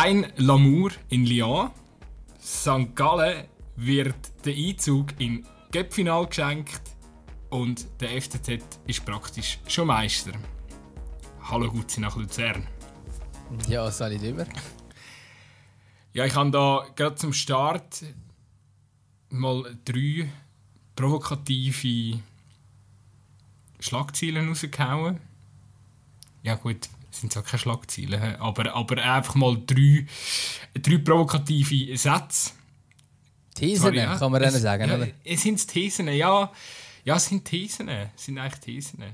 Verein Lamour in Lyon. St. Gallen wird der Einzug in Göppfinal geschenkt und der FCZ ist praktisch schon Meister. Hallo Gutzi nach Luzern. Ja, soll ich drüber? Ja, ich habe da gerade zum Start mal drei provokative Schlagzeilen rausgehauen. Ja gut, sind zwar keine Schlagzeilen, aber, aber einfach mal drei, drei provokative Sätze. Thesen, Sorry, ja. kann man es, sagen, ja, oder? Es sind Thesen, ja. Ja, es sind Thesen. Es sind eigentlich Thesen.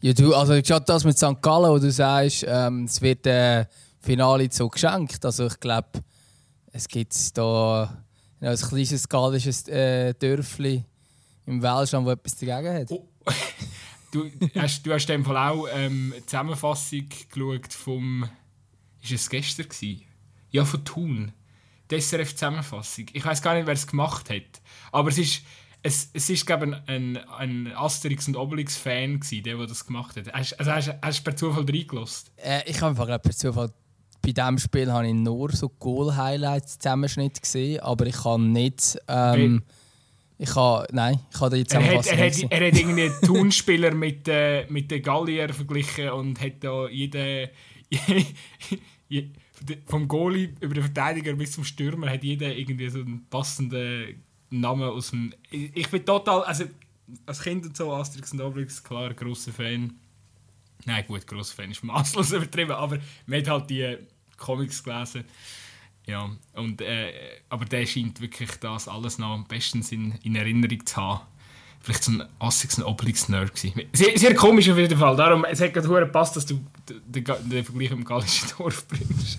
Ja, du, also gerade das mit St. Gallen, wo du sagst, ähm, es wird äh, Finale so geschenkt. Also ich glaube, es gibt da ja, ein kleines gallisches äh, Dörfli im Welschland, das etwas dagegen hat. Oh. Du hast, du hast in dem Fall auch ähm, eine Zusammenfassung geschaut vom. Ist es gestern? Gewesen? Ja, von Thun. Die SRF-Zusammenfassung. Ich weiß gar nicht, wer es gemacht hat. Aber es ist, es, es ist glaube ich, ein, ein Asterix- und Obelix-Fan, der, der das gemacht hat. Hast, also hast, hast du per Zufall reingelassen? Äh, ich habe einfach per Zufall bei diesem Spiel habe ich nur so Goal-Highlights Zusammenschnitt gesehen, aber ich kann nicht. Ähm, ich habe, nein, ich habe die Zusammenfassung er hat, er hat, er hat irgendwie Turnspieler mit, äh, mit den Gallier verglichen und hat da jeden, vom Goalie über den Verteidiger bis zum Stürmer hat jeder irgendwie so einen passenden Namen aus dem. Ich, bin total, also als Kind und so Asterix und Obelix klar großer Fan. Nein, gut, grosser Fan ist maßlos übertrieben, aber man hat halt die Comics gelesen. Ja, und, äh, aber der scheint wirklich das alles noch am besten in, in Erinnerung zu haben. Vielleicht so ein Assix und Obelix-Nerd. Sehr, sehr komisch auf jeden Fall. Darum, es hat gerade gepasst, dass du den, den Vergleich mit dem gallischen Dorf bringst.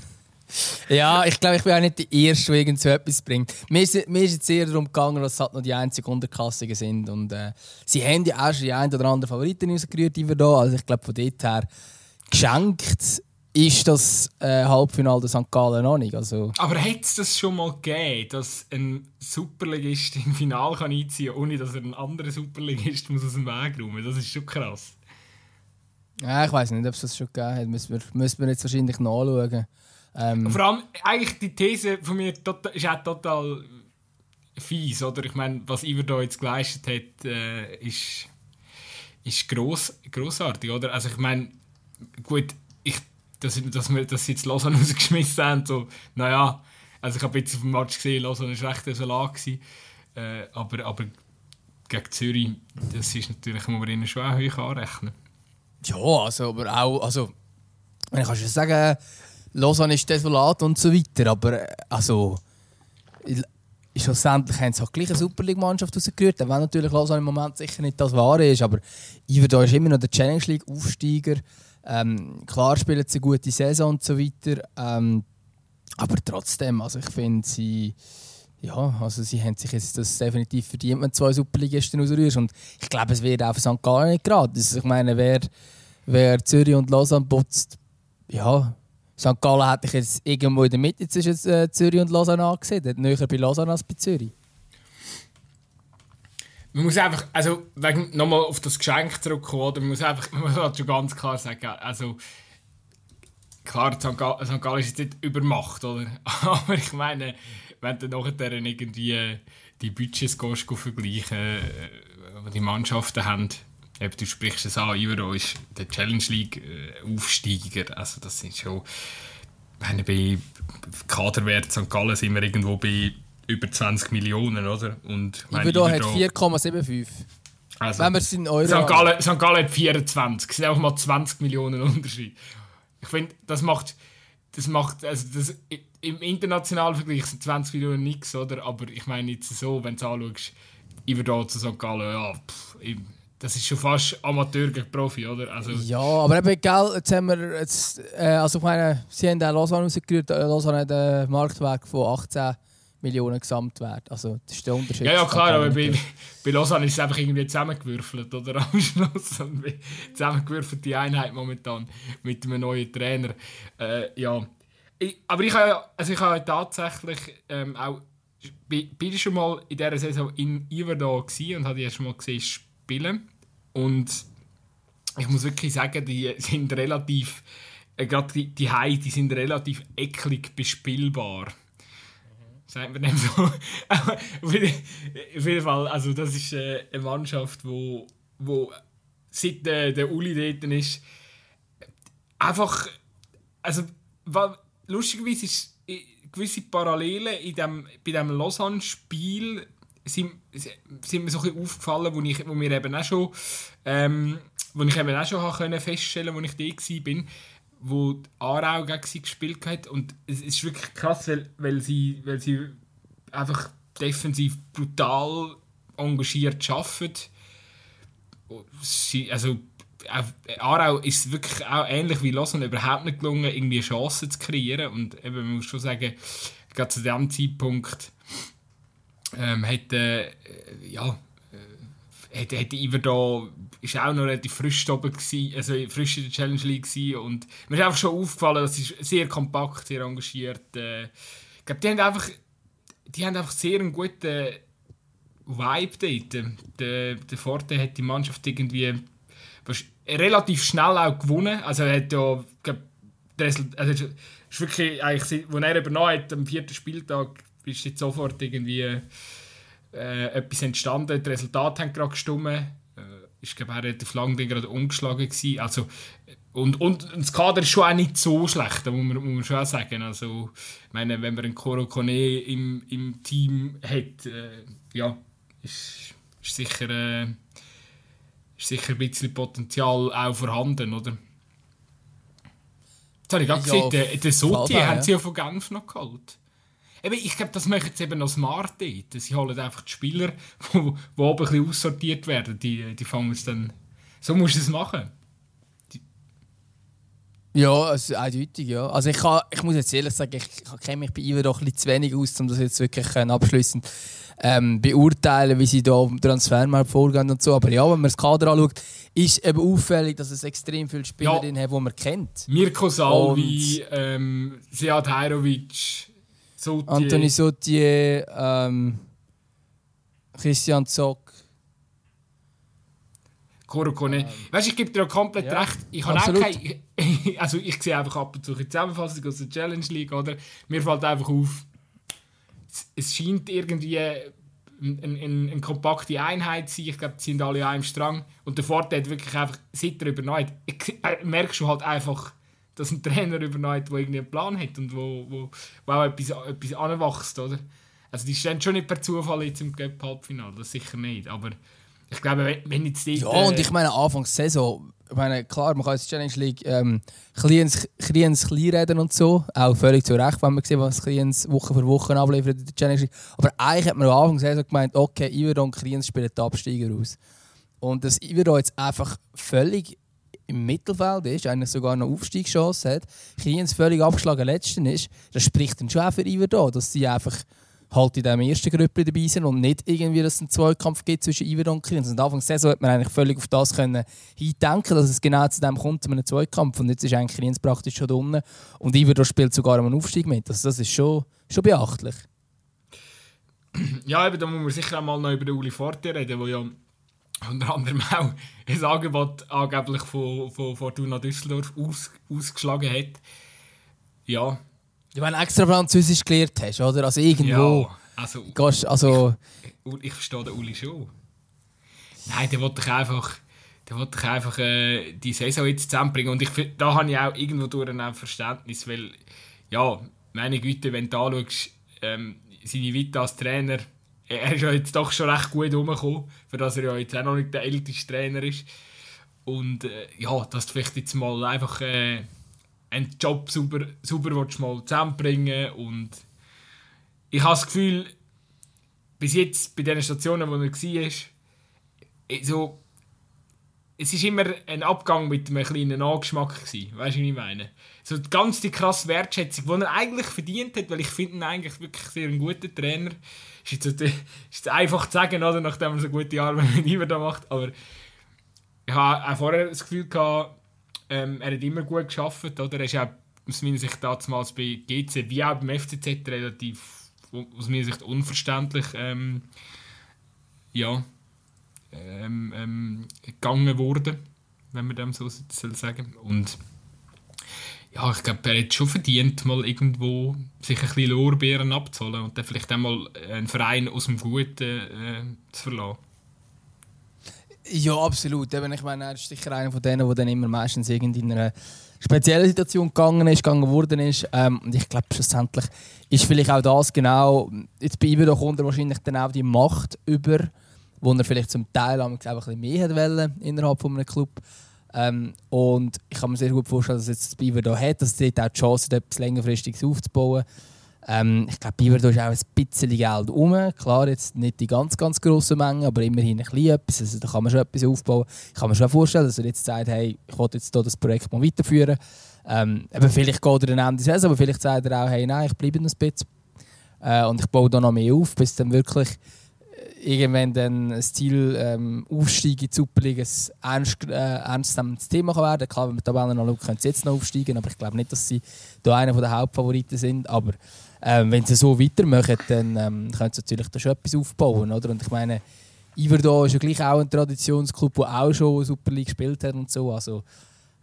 ja, ich glaube, ich bin auch nicht der Erste, der irgend so etwas bringt. Mir ist, mir ist jetzt eher darum gegangen, dass es halt noch die einzigen Unterklassigen sind. Und äh, sie haben ja auch schon die ein oder andere Favoriten rausgerührt, die wir da. Also ich glaube, von dort her geschenkt ist das äh, Halbfinale der St. Gallen noch nicht. Also. Aber hätte es das schon mal gegeben, dass ein Superligist im Finale kann einziehen kann, ohne dass er einen anderen Superligist muss aus dem Weg räumen Das ist schon krass. Ja, ich weiß nicht, ob es das schon gegeben hat. Müssen wir, müssen wir jetzt wahrscheinlich nachschauen. Ähm, Vor allem, eigentlich die These von mir tota-, ist auch total fies, oder? Ich meine, was Iver da jetzt geleistet hat, äh, ist, ist gross, grossartig, oder? Also ich meine, gut, ich dass, dass wir das jetzt Lausanne rausgeschmissen haben. So, naja, also ich habe jetzt auf dem Match gesehen, Lausanne war recht desolat. Äh, aber, aber gegen Zürich, das ist natürlich, muss man ihnen schon auch hoch anrechnen. Ja, also, aber auch, also, ich kann schon sagen, Lausanne ist desolat und so weiter, aber äh, also, schlussendlich haben sie auch gleich eine Super League-Mannschaft rausgerührt, auch wenn natürlich Lausanne im Moment sicher nicht das Wahre ist, aber Iver ist immer noch der Challenge League-Aufsteiger. Ähm, klar spielen sie eine gute Saison und so weiter. Ähm, aber trotzdem, also ich finde, sie, ja, also sie haben sich jetzt das definitiv verdient, wenn zwei Superligisten ausrührst. Und ich glaube, es wird auch für St. Gallen nicht gratis. Ich meine, wer, wer Zürich und Lausanne putzt, ja, St. Gallen hätte ich jetzt irgendwo in der Mitte zwischen äh, Zürich und Lausanne angesehen. Näher bei Lausanne als bei Zürich. Man muss einfach, also nochmal auf das Geschenk zurückkommen? Man muss einfach, man muss schon ganz klar sagen, also klar, St. Gallen ist jetzt nicht übermacht, oder? Aber ich meine, wenn du nachher irgendwie äh, die Budgets gehst, vergleichen, äh, die die Mannschaften haben, eben, du sprichst es an, Ivero ist der Challenge League äh, Aufsteiger, also das sind schon, wenn bei Kaderwert St. Gallen sind wir irgendwo bei über 20 Millionen, oder? Und Iverdo hat 4,75. Also, Wenn wir es in Euro St. Gallen, St. Gallen hat 24. Das sind auch mal 20 Millionen Unterschied. Ich finde, das macht, das macht, also das, im internationalen Vergleich sind 20 Millionen nichts, oder? Aber ich meine jetzt so, wenn du es anschaust, Iverdo zu St. Gallen, ja, pff, das ist schon fast Amateur gegen Profi, oder? Also, ja, aber eben, gell, jetzt haben wir, jetzt, äh, also ich meine, sie haben den Lausanne rausgerührt, Lausanne hat einen Marktwert von 18 Millionen Gesamtwert. Also das ist der Unterschied. Ja, ja klar, aber bei, bei Lausanne ist es einfach irgendwie zusammengewürfelt, oder? Am Schluss zusammengewürfelte Einheit momentan mit einem neuen Trainer. Äh, ja. Ich, aber ich habe, also ich habe tatsächlich ähm, auch bin, schon mal in dieser Saison in Iverdon und habe die schon mal gesehen spielen und ich muss wirklich sagen, die sind relativ äh, gerade die, die Hai, die sind relativ eklig bespielbar. Sagt man dem so. auf jeden Fall, also das ist äh, eine Mannschaft, wo, wo seit äh, der Uli dort ist, einfach, also lustigerweise ist äh, gewisse Parallelen in dem, bei diesem Lausanne-Spiel sind, sind mir so ein aufgefallen, wo, ich, wo mir eben auch schon, ähm, wo ich eben auch schon feststellen konnte, wo ich da war, wo Aarau gegen sie gespielt hat. Und es ist wirklich krass, weil, weil, sie, weil sie einfach defensiv brutal engagiert arbeiten. Sie, also, Aarau ist wirklich auch ähnlich wie Lausanne überhaupt nicht gelungen, irgendwie Chancen zu kreieren. Und eben, man muss schon sagen, gerade zu diesem Zeitpunkt ähm, hat, äh, ja, hat, hat Iver da ist auch noch relativ frisch oben gewesen, also frisch in der Challenge League gewesen und mir ist einfach schon aufgefallen, dass sie sehr kompakt, sehr engagiert. Äh, ich glaube, die haben einfach, die haben einfach sehr einen guten Vibe dort. Der, der Forte hat die Mannschaft irgendwie relativ schnell auch gewonnen. Also er hat ja, glaub, also ist wirklich, eigentlich, als er übernommen hat, am vierten Spieltag, ist jetzt sofort irgendwie äh, etwas entstanden. Die Resultate haben gerade gestimmt. Äh, ich glaube, er relativ lange gerade umgeschlagen gewesen. Also, und, und das Kader ist schon auch nicht so schlecht, muss man, muss man schon auch sagen. Also, ich meine, wenn man einen Koro Kone im, im Team hat, äh, ja, ist, ist sicher... Äh, ist sicher ein bisschen Potenzial auch vorhanden, oder? Jetzt habe ich gerade ja, gesehen, den, den Soti haben ja. sie ja von Genf noch geholt. Eben, ich glaube, das machen sie eben noch smart dort. Sie holen einfach die Spieler, die, oben ein bisschen aussortiert werden, die, die fangen es dann... So musst du es machen. Ja, also eindeutig, ja. Also ich, kann, ich muss jetzt ehrlich sagen, ich, ich kenne mich bei Iver doch ein bisschen zu wenig aus, um das jetzt wirklich abschließend ähm, beurteilen, wie sie da im Transfermarkt vorgehen und so. Aber ja, wenn man das Kader anschaut, ist eben auffällig, dass es extrem viele Spielerinnen ja. hat, die man kennt. Mirko Salvi, ähm, Sead Hajrovic, Sotier. Anthony Sotier, ähm, Christian Zock. Korokone. Ähm, weißt du, ich gebe dir auch komplett ja, recht. Ich habe auch keine, also ich sehe einfach ab und zu eine Zusammenfassung aus der Challenge League, oder? Mir fällt einfach auf, es scheint irgendwie eine, eine, eine kompakte Einheit zu sein. Ich glaube, die sind alle an einem Strang. Und der Vorteil hat wirklich einfach, seit er übernommen hat, äh, merkst du halt einfach, dass ein Trainer übernommen hat, der irgendwie einen Plan hat und wo, wo, wo auch etwas, etwas anwächst, oder? Also die stehen schon nicht per Zufall jetzt im Cup-Halbfinale, das sicher nicht, aber ich glaube, wenn jetzt die... Ja, und ich meine, Anfangs Saison, ich meine, klar, man kann jetzt Challenge League ähm, kleines, kleines klein reden und so, auch völlig zu Recht, wenn man sieht, was Kliens Woche für Woche abliefert in der Challenge League. Aber eigentlich hat man am Anfang Saison gemeint, okay, Iverdon und Kliens spielen die Absteiger aus. Und dass Iverdon jetzt einfach völlig im Mittelfeld ist, eigentlich sogar noch Aufstiegschance hat, Kriens völlig abgeschlagen Letzten ist, das spricht dann schon auch für Iverdon, dass sie einfach halt in diesem ersten Grüppli dabei sind und nicht irgendwie, dass es einen Zweikampf gibt zwischen Iverdon und Kriens. Und Anfang der Saison hat man eigentlich völlig auf das können hindenken, dass es genau zu dem kommt, zu einem Zweikampf. Und jetzt ist eigentlich Kriens praktisch schon unten und Iverdon spielt sogar einen Aufstieg mit. Also das ist schon, schon beachtlich. Ja, eben, da muss man sicher auch mal noch über Uli Forte reden, der ja unter anderem auch ein Angebot angeblich von, von Fortuna Düsseldorf aus, ausgeschlagen hat. Ja. Ja, wenn du extra Französisch gelernt hast, oder? Also irgendwo. Ja, also, gehst, also ich, ich verstehe den Uli schon. Nein, der wollte ich einfach, der wollte ich einfach äh, die Saison jetzt zusammenbringen. Und ich, da habe ich auch irgendwo durch ein Verständnis, weil, ja, meine Güte, wenn du anschaust, ähm, seine Vita als Trainer er ist ja jetzt doch schon recht gut rumgekommen, für dass er ja jetzt auch noch nicht der älteste Trainer ist. Und äh, ja, dass du vielleicht jetzt mal einfach äh, einen Job sauber, sauber willst, mal zusammenbringen und ich habe das Gefühl, bis jetzt bei den Stationen, wo er war, so, es ist immer ein Abgang mit einem kleinen Angeschmack gewesen. Weißt du, was ich meine? So ganz die krasse Wertschätzung, die er eigentlich verdient hat, weil ich finde ihn eigentlich wirklich sehr einen guten Trainer ist jetzt, ist jetzt einfach zu sagen, oder, nachdem er so gute Arbeit mit ihm da macht. Aber ich habe auch vorher das Gefühl gehabt, ähm, er hat immer gut geschafft. Oder? Er ist auch aus meiner Sicht damals bei GC wie auch beim FCZ relativ aus meiner Sicht unverständlich ähm, ja, ähm, ähm, gegangen worden, wenn man dem so sagen. Und ja, ich glaube, er hat schon verdient, mal irgendwo sich ein bisschen Lorbeeren abzuholen und dann vielleicht einmal einen Verein aus dem Guten äh, zu verlassen. Ja, absolut. Ich meine, er ist sicher einer von denen, der dann immer meistens in einer speziellen Situation gegangen ist, gegangen worden ist. Ähm, und ich glaube, schlussendlich ist vielleicht auch das genau, jetzt bei ihm doch wahrscheinlich dann auch die Macht über, wo er vielleicht zum Teil auch ein bisschen mehr hat wollen, innerhalb von einem Club. Ähm, und ich kann mir sehr gut vorstellen, dass jetzt das Biber da hat, dass dort auch die Chance hat, etwas längerfristiges aufzubauen. Ähm, ich glaube, Biber da ist auch ein bisschen Geld rum. Klar, jetzt nicht die ganz, ganz grossen Mengen, aber immerhin ein bisschen etwas. Also, da kann man schon etwas aufbauen. Ich kann mir schon vorstellen, dass er jetzt sagt, hey, ich will jetzt hier das Projekt mal weiterführen. Ähm, eben vielleicht geht er dann Ende Saison, aber vielleicht sagt er auch, hey, nein, ich bleibe noch ein bisschen. Äh, und ich baue da noch mehr auf, bis dann wirklich irgendwann dann ein Ziel ähm, Aufstieg in die Superliga ein ernst, äh, ernstzunehmendes Thema kann werden Klar, wenn wir Tabellen anschauen, können sie jetzt noch aufsteigen, aber ich glaube nicht, dass sie da einer der Hauptfavoriten sind. Aber ähm, wenn sie so weitermachen, dann ähm, können sie natürlich da schon etwas aufbauen. Oder? Und ich meine, Iverdon ist ja gleich auch ein Traditionsclub, der auch schon Super League gespielt hat und so. Also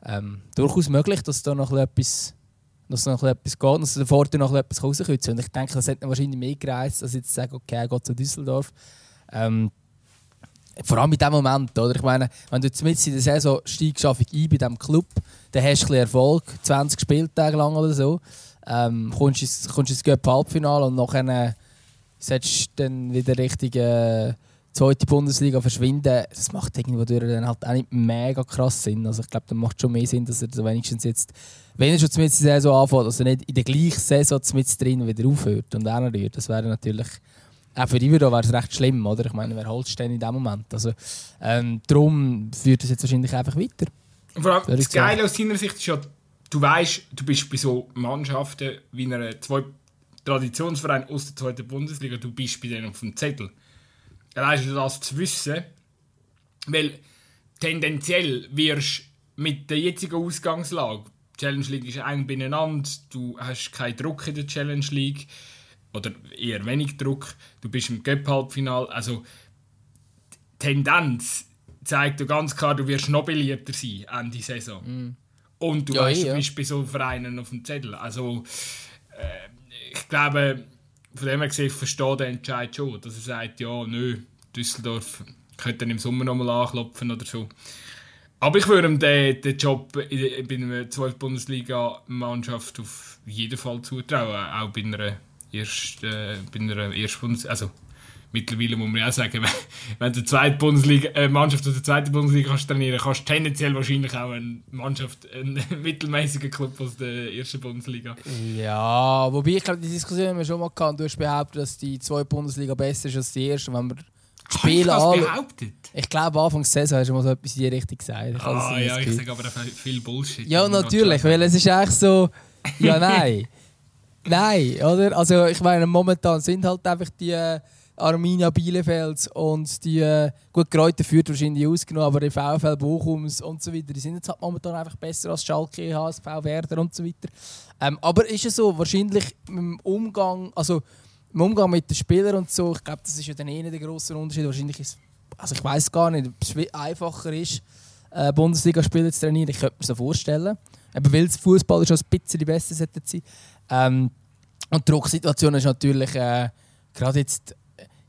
ähm, durchaus möglich, dass da noch etwas dass noch etwas geht, dass der Vorteil noch etwas rauskürzen Und ich denke, das hätte wahrscheinlich mehr gereist, als jetzt zu sagen, okay, er geht zu Düsseldorf. Ähm, vor allem in dem Moment, oder? Ich meine, wenn du mit in der Saison steigst ein bei diesem Club, dann hast du ein Erfolg, 20 Spieltage lang oder so. Ähm, kommst kommst ins Halbfinale und nachher setzt du dann wieder richtig äh, zweite Bundesliga verschwinden. Das macht irgendwo durch dann halt auch nicht mega krass Sinn. Also ich glaube, dann macht schon mehr Sinn, dass er so wenigstens jetzt, wenn er schon mit der Saison anfängt, er nicht in der gleichen Saison mit drin wieder aufhört und auch. Das wäre natürlich auch für Ivero wäre es recht schlimm, oder? Ich meine, wer holt es denn in dem Moment? Also, ähm, darum führt es jetzt wahrscheinlich einfach weiter. Vor allem, das Geile aus seiner Sicht ist ja, du weißt, du bist bei so Mannschaften wie einer zwei Traditionsverein aus der zweiten Bundesliga, du bist bei denen auf dem Zettel. Allein schon das zu wissen, weil tendenziell wirst mit der jetzigen Ausgangslage, die Challenge League ist eng beieinander, du hast keinen Druck in der Challenge League, oder eher wenig Druck. Du bist im Cup-Halbfinal. Also die Tendenz zeigt ja ganz klar, du wirst noch beliebter sein Ende Saison. Mm. Und du ja, weißt, du bist bei so Vereinen auf dem Zettel. Also äh, ich glaube, von dem her gesehen, ich verstehe den Entscheid schon, dass er sagt, ja, nö, Düsseldorf könnte dann im Sommer nochmal anklopfen oder so. Aber ich würde ihm den, den Job bei einer 12 Bundesliga-Mannschaft auf jeden Fall zutrauen, auch bei einer erst, äh, bei einer ersten also mittlerweile muss man ja auch sagen, wenn, du zweite Bundesliga, äh, Mannschaft aus der zweiten Bundesliga kannst trainieren, kannst du tendenziell wahrscheinlich auch eine Mannschaft, einen mittelmäßigen Club aus der ersten Bundesliga. Ja, wobei ich glaube, die Diskussion haben wir schon mal gehabt. Du hast behauptet, dass die zweite Bundesliga besser ist als die erste, wenn wir Spiele ah, ich behauptet? Ich glaube, Anfang der Saison hast du mal so etwas in die Richtung gesagt. Ich ah, ja, ich sage aber viel Bullshit. Ja, natürlich, weil es ist eigentlich so, ja, nein. Nein, oder? Also ich meine, momentan sind halt einfach die äh, Arminia Bielefeld und die äh, gut Kräuter führt wahrscheinlich ausgenommen, aber die VfL Bochums und so weiter, die sind jetzt halt momentan einfach besser als Schalke, HSV, Werder und so weiter. Ähm, aber ist es so, wahrscheinlich im Umgang, also im Umgang mit den Spielern und so, ich glaube, das ist ja dann eh der grosse Unterschied. Wahrscheinlich ist also ich weiß gar nicht, ob es einfacher ist, äh, Bundesliga-Spieler zu trainieren. Ich könnte mir so vorstellen. Eben weil das Fußball schon ein bisschen besser sein. Ähm, und die Drucksituation ist natürlich äh, gerade jetzt,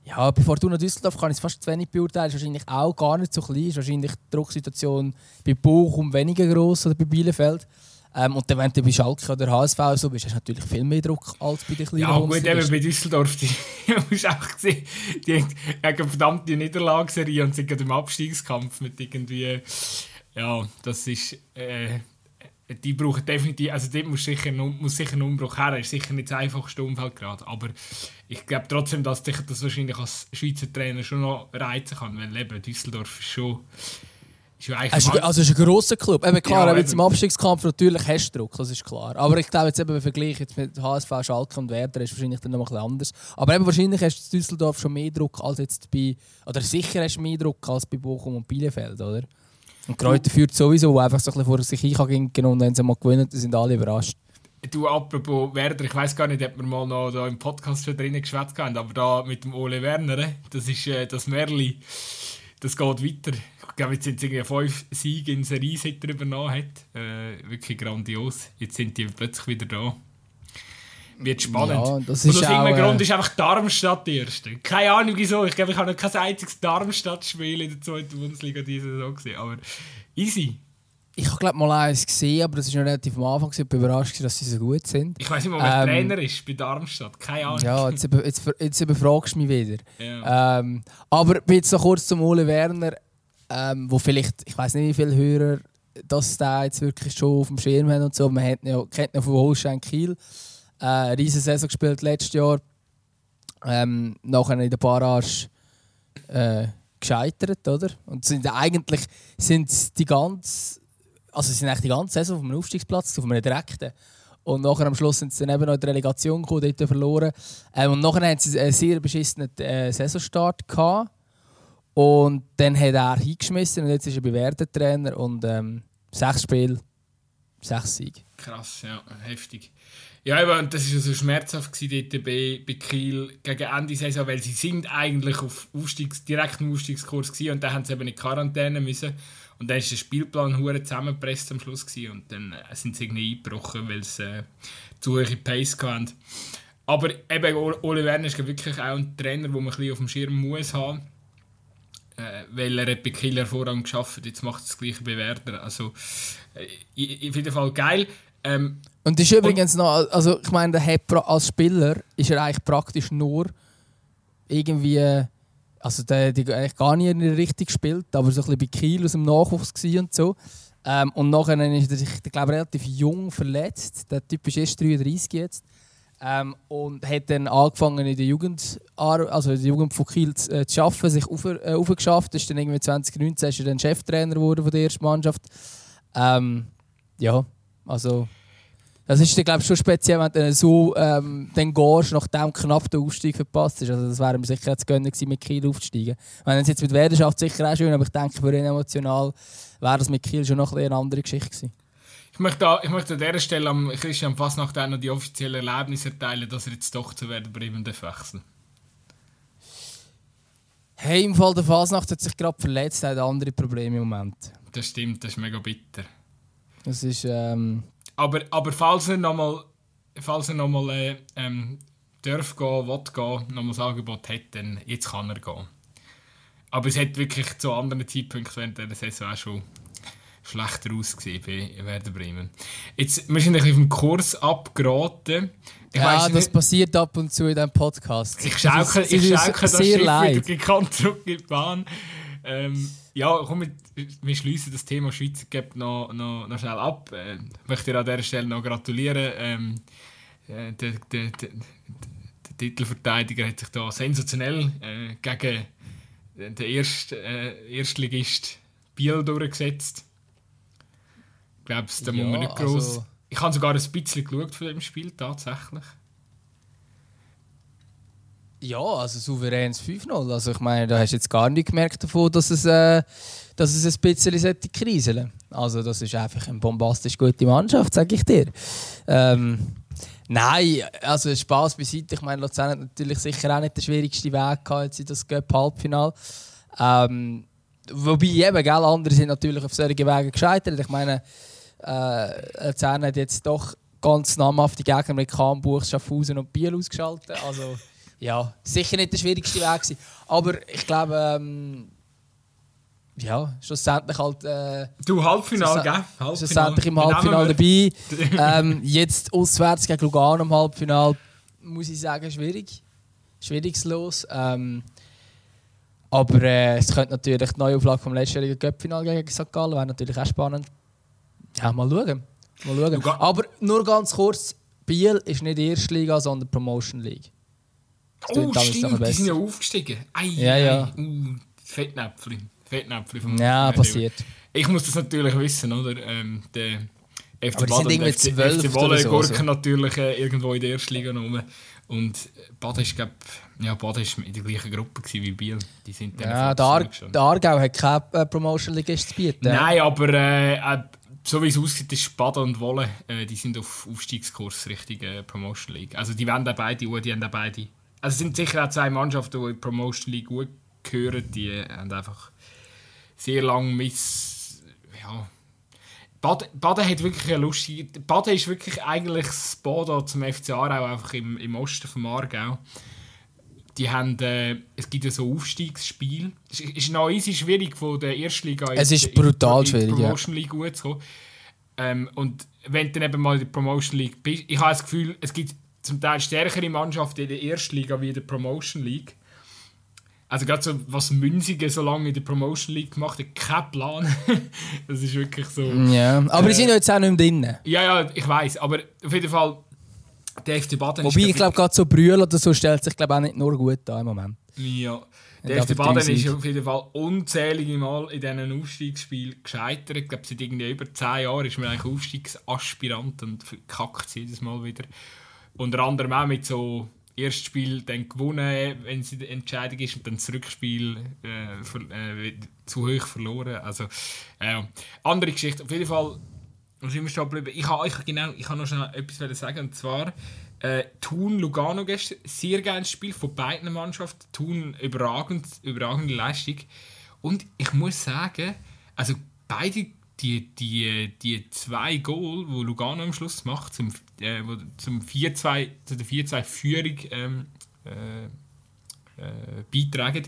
ja, bei Fortuna Düsseldorf kann ich es fast zu wenig beurteilen, ist wahrscheinlich auch gar nicht so klein, ist wahrscheinlich die Drucksituation bei Bochum weniger groß oder bei Bielefeld. Ähm, und dann, wenn du bei Schalke oder HSV so bist, hast du natürlich viel mehr Druck als bei den kleinen Ja gut, eben bei Düsseldorf, die musst auch sehen, die haben eine verdammte Niederlageserie und sind gerade im Abstiegskampf mit irgendwie, ja, das ist... Äh, die brauchen definitiv, also dort muss sicher, muss sicher ein Umbruch her, ist sicher nicht das einfachste Umfeld gerade, aber ich glaube trotzdem, dass dich das wahrscheinlich als Schweizer Trainer schon noch reizen kann, weil eben Düsseldorf ist schon ist also, also ist ein grosser Club. Eben klar, ja, eben. im Abstiegskampf natürlich hast du Druck, das ist klar. Aber ich glaube jetzt eben im Vergleich jetzt mit HSV, Schalke und Werder ist wahrscheinlich dann noch ein bisschen anders. Aber eben wahrscheinlich hast du Düsseldorf schon mehr Druck als jetzt bei, oder sicher hast du mehr Druck als bei Bochum und Bielefeld, oder? Und Kräuter führt sowieso einfach so ein vor sich hin und wenn sie mal gewinnen, dann sind alle überrascht. Du, apropos Werder, ich weiß gar nicht, ob wir mal noch da im Podcast schon drinnen geschwätzt haben, aber da mit dem Ole Werner, das ist äh, das Merli, das geht weiter. Ich glaube, jetzt sind es irgendwie fünf Siege in Serie, seit er übernommen hat. Äh, wirklich grandios. Jetzt sind die plötzlich wieder da. Wird spannend. Ja, das Und ist aus auch, irgendeinem äh, Grund ist einfach Darmstadt die Erste. Keine Ahnung wieso. Ich glaube, ich habe noch kein einziges Darmstadt-Spiel in der zweiten Bundesliga diese Saison gesehen. Aber easy. Ich habe glaube mal eins gesehen, aber das war noch relativ am Anfang. Ich war überrascht, dass sie so gut sind. Ich weiß nicht mal, wer Ähm, Trainer ist bei Darmstadt. Keine Ahnung. Ja, jetzt, über, jetzt, jetzt überfragst du mich wieder. Ja. Ähm, aber jetzt noch kurz zum Ole Werner, ähm, wo vielleicht, ich weiß nicht wie viele Hörer das da jetzt wirklich schon auf dem Schirm haben und so. Man hat ja, kennt ihn von Holstein Kiel. Äh, eine riesen Saison gespielt letztes Jahr. Ähm, nachher in der Barrage äh, gescheitert, oder? Und sind eigentlich sind die ganze, also sind eigentlich die ganze Saison auf einem Aufstiegsplatz, auf einem direkten. Und nachher am Schluss sind sie dann eben noch in die Relegation gekommen, dort verloren. Ähm, und nachher hatten sie einen sehr beschissenen äh, Saisonstart gehabt. Und dann hat er hingeschmissen und jetzt ist er bewährter Trainer und ähm, sechs Spiele, sechs Siege. Krass, ja, heftig. Ja, aber das war so schmerzhaft gewesen, dort bei, bei Kiel gegen Ende Saison, weil sie sind eigentlich auf Aufstiegs, direkten Aufstiegskurs gewesen und dann haben sie eben in Quarantäne müssen. Und dann ist der Spielplan hure zusammengepresst am Schluss gewesen und dann äh, sind sie irgendwie eingebrochen, weil sie äh, zu hohe Pace hatten. Aber eben Ole Werner ist wirklich auch ein Trainer, den man ein auf dem Schirm muss haben. Äh, weil er hat bei Kiel hervorragend geschafft. Jetzt macht er das gleiche bei Werder. Also, äh, auf jeden Fall geil. Ähm, Und das ist übrigens noch, also ich meine, der hat als Spieler ist er eigentlich praktisch nur irgendwie, also der hat eigentlich gar nicht in der Richtung gespielt, aber so ein bisschen bei Kiel aus dem Nachwuchs und so. Ähm, und nachher ist er sich, ich glaube, relativ jung verletzt. Der Typ ist erst 33 jetzt. Ähm, und hat dann angefangen in der Jugend, also in der Jugend von Kiel zu, äh, zu arbeiten, sich auf, äh, aufgeschafft. Ist dann irgendwie 2019 ist er dann Cheftrainer geworden von der ersten Mannschaft. Ähm, ja, also das ist, glaube ich, schon speziell, wenn du so ähm, dann gehst, nachdem knapp der Aufstieg verpasst ist. Also das wäre mir sicher jetzt gönnen gewesen, mit Kiel aufzusteigen. Wenn es jetzt mit Werder schafft, sicher auch schön, aber ich denke, für ihn emotional wäre das mit Kiel schon noch ein eine andere Geschichte gewesen. Ich möchte, da, ich möchte an dieser Stelle am Christian Fasnacht auch noch die offizielle Erlaubnis erteilen, dass er jetzt doch zu Werder Bremen wechseln Hey, im Fall der Fasnacht hat sich gerade verletzt, er hat andere Probleme im Moment. Das stimmt, das ist mega bitter. Das ist, ähm, Aber, aber falls er nochmal falls er noch mal, äh, ähm, darf gehen, will gehen, nochmal das Angebot hat, dann jetzt kann er gehen. Aber es hat wirklich zu anderen Zeitpunkten während der Saison auch schon schlechter ausgesehen bei Werder Bremen. Jetzt, wir sind ein bisschen dem Kurs abgeraten. Ich ja, das nicht- passiert ab und zu in diesem Podcast. Ich schaukel, Es ich schaukel das sehr Schiff wieder leid. gekannt zurück in die Bahn. Ähm, ja, komm, wir, wir schließen das Thema Schweizer Cup noch, noch, noch schnell ab. Äh, ich möchte dir an dieser Stelle noch gratulieren. Ähm, äh, der, der, der, der Titelverteidiger hat sich da sensationell äh, gegen den Erst, äh, Erstligist Biel durchgesetzt. Ich glaube, da muss Ja, man nicht groß. also- Ich habe sogar ein bisschen geschaut von dem Spiel, tatsächlich. Ja, also souveränes 5-0. Also ich meine, da hast du jetzt gar nicht gemerkt davon, dass es, äh, dass es ein bisschen kriseln Also das ist einfach eine bombastisch gute Mannschaft, sage ich dir. Ähm, nein, also Spaß beiseite. Ich meine, Luzern hat natürlich sicher auch nicht den schwierigsten Weg gehabt jetzt in das Cup-Halbfinale. Ähm, wobei eben, gell, andere sind natürlich auf solchen Wegen gescheitert. Ich meine, äh, Luzern hat jetzt doch ganz namhafte Gegner mit Kambuch, Schaffhausen und Biel ausgeschaltet. Also ja, sicher nicht der schwierigste Weg gewesen. Aber ich glaube, ähm, ja, schlussendlich halt äh, Du, Halbfinale, gell? Halbfinale. schlussendlich im Halbfinale dabei. ähm, jetzt auswärts gegen Lugano im Halbfinale, muss ich sagen, schwierig. Schwierigslos. Ähm, aber äh, es könnte natürlich die Neuauflage vom letztjährigen Cup-Finale gegen St. Gallen wäre natürlich auch spannend. Ja, mal schauen. Mal schauen. Aber nur ganz kurz, Biel ist nicht Erstliga, sondern Promotion League. Das Oh, stimmt, die besser. sind ja aufgestiegen. Ei, Ja, ei, ja. Uh, Fettnäpfli. Fettnäpfli vom Ja, passiert. Ich muss das natürlich wissen, oder? Ähm, der FC Aber die sind Baden irgendwie und FC, zwölf FC oder Wolle so, gurken also. natürlich äh, irgendwo in der ersten Liga rum. Und Baden ist, glaub, ja, Baden ist in der gleichen Gruppe wie Biel. Die sind dann Ja, der, Ar der Aargau hat keine äh, Promotion League zu bieten. Nein, aber äh, äh, so wie es aussieht, ist Baden und Wolle, äh, die sind auf Aufstiegskurs Richtung äh, Promotion League. Also die wollen auch beide, die haben auch beide. Also es sind sicher auch zwei Mannschaften, die in die Promotion League gut gehören, die haben einfach sehr lange miss... Ja, Baden, Baden hat wirklich eine lustige... Baden ist wirklich eigentlich das Bodo zum FC Aarau, einfach im, im Osten vom Aargau. Die haben, äh, es gibt ja so Aufstiegsspiel. Es ist, noch easy schwierig von der Erstliga Es ist brutal in, in schwierig, die ja. Promotion League gut zu kommen. Ähm, und wenn du dann eben mal in der Promotion League bist, ich habe das Gefühl, es gibt zum Teil stärkere Mannschaften in der Erstliga wie in der Promotion League. Also gerade so, was Münzigen so lange in der Promotion League gemacht hat, kein Plan. das ist wirklich so... Ja, aber Äh, die sind ja jetzt auch nicht mehr drin. Ja, ja, ich weiß, aber auf jeden Fall, der FC Baden Wobei, ich glaube, gerade so Brühl oder so stellt sich glaub, auch nicht nur gut da im Moment. Ja, der FC Baden ist auf jeden Fall unzählige Mal in diesen Aufstiegsspielen gescheitert. Ich glaube, seit irgendwie über 10 Jahren ist man eigentlich Aufstiegsaspirant und verkackt jedes Mal wieder. Unter anderem auch mit so Erstspiel dann gewonnen, wenn es der Entscheidung ist, und dann das Rückspiel äh, äh, zu hoch verloren. Also, äh, andere Geschichte. Auf jeden Fall, sind wir stehen geblieben? Ich habe ich, genau, ich habe noch schnell etwas sagen, und zwar äh, Thun Lugano gestern, sehr geiles Spiel von beiden Mannschaften. Thun überragend, überragende Leistung. Und ich muss sagen, also beide die, die, die zwei Goal, die Lugano am Schluss macht, zum, äh, wo zum 4-2, zu der 4-2-Führung ähm, äh, äh, beitragen,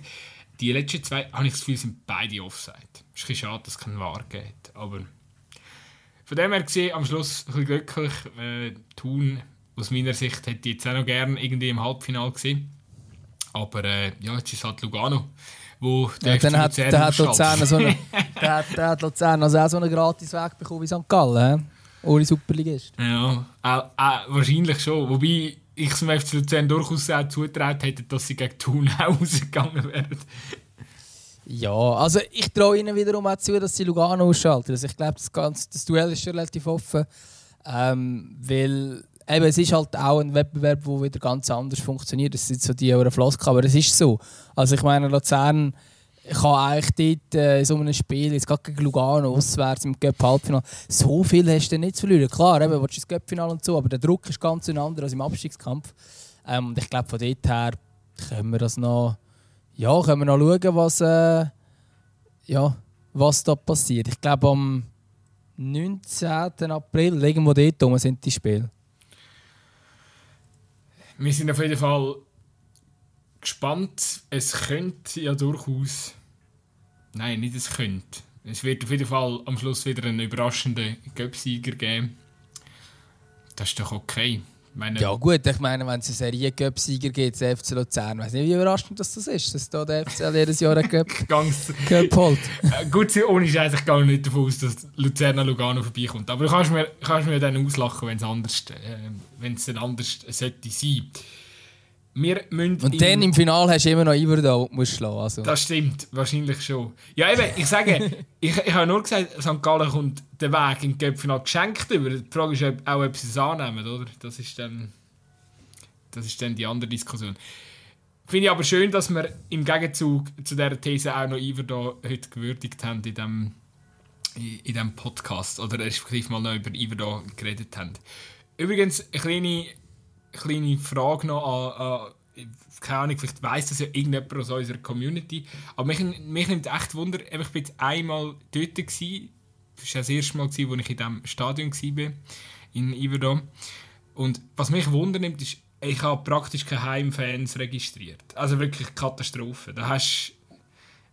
die letzten zwei, habe ich das Gefühl, sind beide Offside. Es ist ein schade, dass es keinen VAR gibt. Aber von dem her gesehen, am Schluss ein bisschen glücklich. Äh, Thun, aus meiner Sicht, hätte ich jetzt auch noch gerne irgendwie im Halbfinale gesehen. Aber äh, ja, jetzt ist halt Lugano, wo Ja, FC dann hat, Luzern dann hat. Luzern so eine, dann hat, dann hat Luzern also auch so einen gratis Weg bekommen wie St. Gallen, ohne Superligist. Ja, auch, auch, wahrscheinlich schon. Wobei ich es dem FC Luzern durchaus auch zutraut hätte, dass sie gegen Thun auch rausgegangen wären. Ja, also ich traue ihnen wiederum auch zu, dass sie Lugano ausschalten. Also ich glaube, das, ganze- das Duell ist schon relativ offen. Ähm, weil eben, es ist halt auch ein Wettbewerb, der wieder ganz anders funktioniert. Das sind so die euren Flosken, aber es ist so. Also ich meine, Luzern kann eigentlich dort äh, in so einem Spiel, jetzt gerade gegen Lugano, auswärts im Cup-Halbfinale, so viel hast du nicht zu verlieren. Klar, eben, willst du ins Cup-Finale und so, aber der Druck ist ganz ein anderer als im Abstiegskampf. Ähm, und ich glaube, von dort her können wir das noch, ja, können wir noch schauen, was, äh, ja, was da passiert. Ich glaube, am 19. April, irgendwo dort rum sind die Spiele. Wir sind auf jeden Fall gespannt. Es könnte ja durchaus. Nein, nicht es könnte. Es wird auf jeden Fall am Schluss wieder einen überraschenden Göpsieger geben. Das ist doch okay. Meine, Ja gut, ich meine, wenn es eine Serie Cup-Sieger gibt, der FC Luzern, weiß nicht, wie überraschend das, das ist, dass da der FCL jedes Jahr einen Cup, ganz, Cup holt. äh, gut, ohne Scheiß, ich gehe nicht davon aus, dass Luzern an Lugano vorbeikommt. Aber du kannst mir, kannst mir dann auslachen, wenn es anders, äh, wenn es dann anders sollte sein. Wir müssen Und dann im Finale hast du immer noch Iverdau, musst schlagen also. Das stimmt, wahrscheinlich schon. Ja, eben, ich sage, ich, ich habe nur gesagt, St. Gallen kommt den Weg in die Göppfinale geschenkt über. Die Frage ist ob- auch, ob sie es annehmen, oder? Das ist dann, das ist dann die andere Diskussion. Finde ich aber schön, dass wir im Gegenzug zu dieser These auch noch Iver da heute gewürdigt haben in diesem in diesem Podcast. Oder respektive mal noch über Iver da geredet haben. Übrigens, eine kleine, kleine Frage noch an, an keine Ahnung, vielleicht weiss das ja irgendjemand aus unserer Community. Aber mich, mich nimmt echt Wunder, ich war jetzt einmal dort. Gewesen. Das war das erste Mal, gewesen, wo ich in diesem Stadion war, in Iverdom. Und was mich wundern nimmt, ist, ich habe praktisch keine Heimfans registriert. Also wirklich Katastrophe. Da hast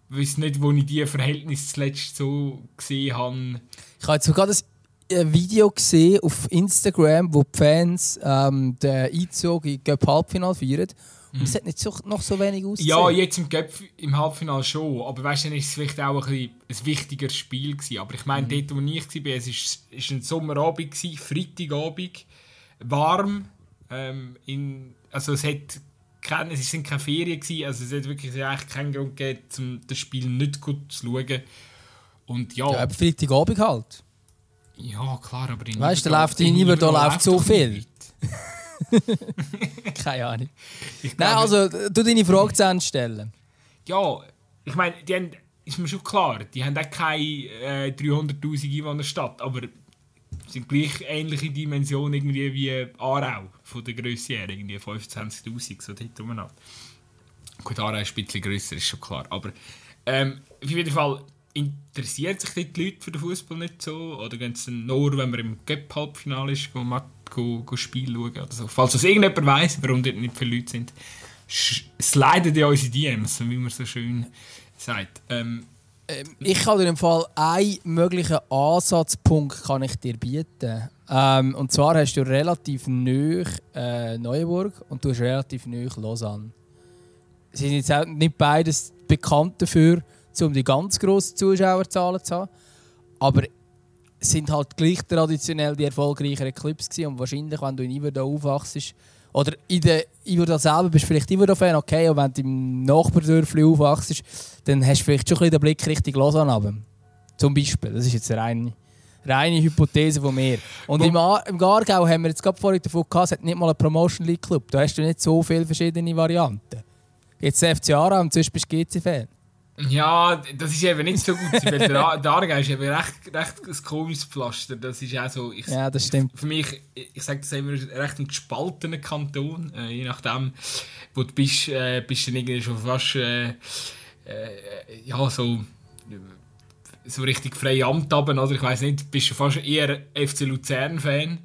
ich weiß nicht, wo ich diese Verhältnisse zuletzt so gesehen habe. Ich habe jetzt sogar das äh, Video gesehen auf Instagram, wo die Fans ähm, den Einzug in Cup Halbfinale feiern. Und es hat nicht so, noch so wenig ausgesehen. Ja, jetzt im, Cup, im Halbfinale schon. Aber weißt du, dann ist es vielleicht auch ein, ein wichtigeres Spiel gewesen. Aber ich meine, dort, wo ich war, es war ein Sommerabend, gewesen, Freitagabend, warm. Ähm, in, also es hat kein, es sind keine Ferien gewesen, also es hat wirklich eigentlich keinen Grund gegeben, um das Spiel nicht gut zu schauen. Und ja, Ja, Freitagabend halt. Ja klar, aber in Weißt du, da läuft in Iverdon läuft so viel. Keine Ahnung. Ich Nein, also, du deine Frage zu Ende stellen. Ja, ich meine, die haben, ist mir schon klar, die haben auch keine äh, 300'000 Einwohnerstadt, aber sind gleich ähnliche Dimensionen irgendwie wie Aarau, von der Grösse her, irgendwie 25'000, so dort umeinander. gut, Aarau ist ein bisschen grösser, ist schon klar. Aber ähm, auf jeden Fall interessiert sich die Leute für den Fußball nicht so? Oder gehen sie nur, wenn man im Cup-Halbfinale ist, go, go, go Spiel schauen oder so? Falls das irgendjemand weiss, warum dort nicht viele Leute sind, slidet ja unsere DMs, wie man so schön sagt. Ähm, ähm, ich kann dir im Fall einen möglichen Ansatzpunkt kann ich dir bieten. Ähm, und zwar hast du relativ neu äh, Neuenburg und du hast relativ neu Lausanne. Sie sind jetzt nicht beides bekannt dafür, um die ganz grossen Zuschauerzahlen zu haben. Aber es sind halt gleich traditionell die erfolgreicheren Clubs gewesen. Und wahrscheinlich, wenn du in Iverdau aufwachst, oder in der Iverdau selber bist du vielleicht Iverdau-Fan, okay, und wenn du im Nachbardörfli aufwachst, dann hast du vielleicht schon ein den Blick Richtung Lausanne runter. Zum Beispiel. Das ist jetzt eine reine, reine Hypothese von mir. Und im, im Gargau haben wir jetzt gerade vorhin davon gehabt, es hat nicht mal einen Promotion League Club. Da hast du nicht so viele verschiedene Varianten. Jetzt FC Aarau und sonst bist du GC-Fan. Ja, das ist eben nicht so gut, weil der, der Aargau ist eben recht, recht ein komisches Pflaster. Das ist auch so... Ich, ja, das stimmt. Für mich, ich sage das immer, recht ein gespaltener Kanton. Äh, je nachdem, wo du bist, äh, bist du irgendwie schon fast... Äh, äh, ja, so... So richtig frei Amt haben, oder? Ich weiß nicht, bist du fast eher FC Luzern-Fan.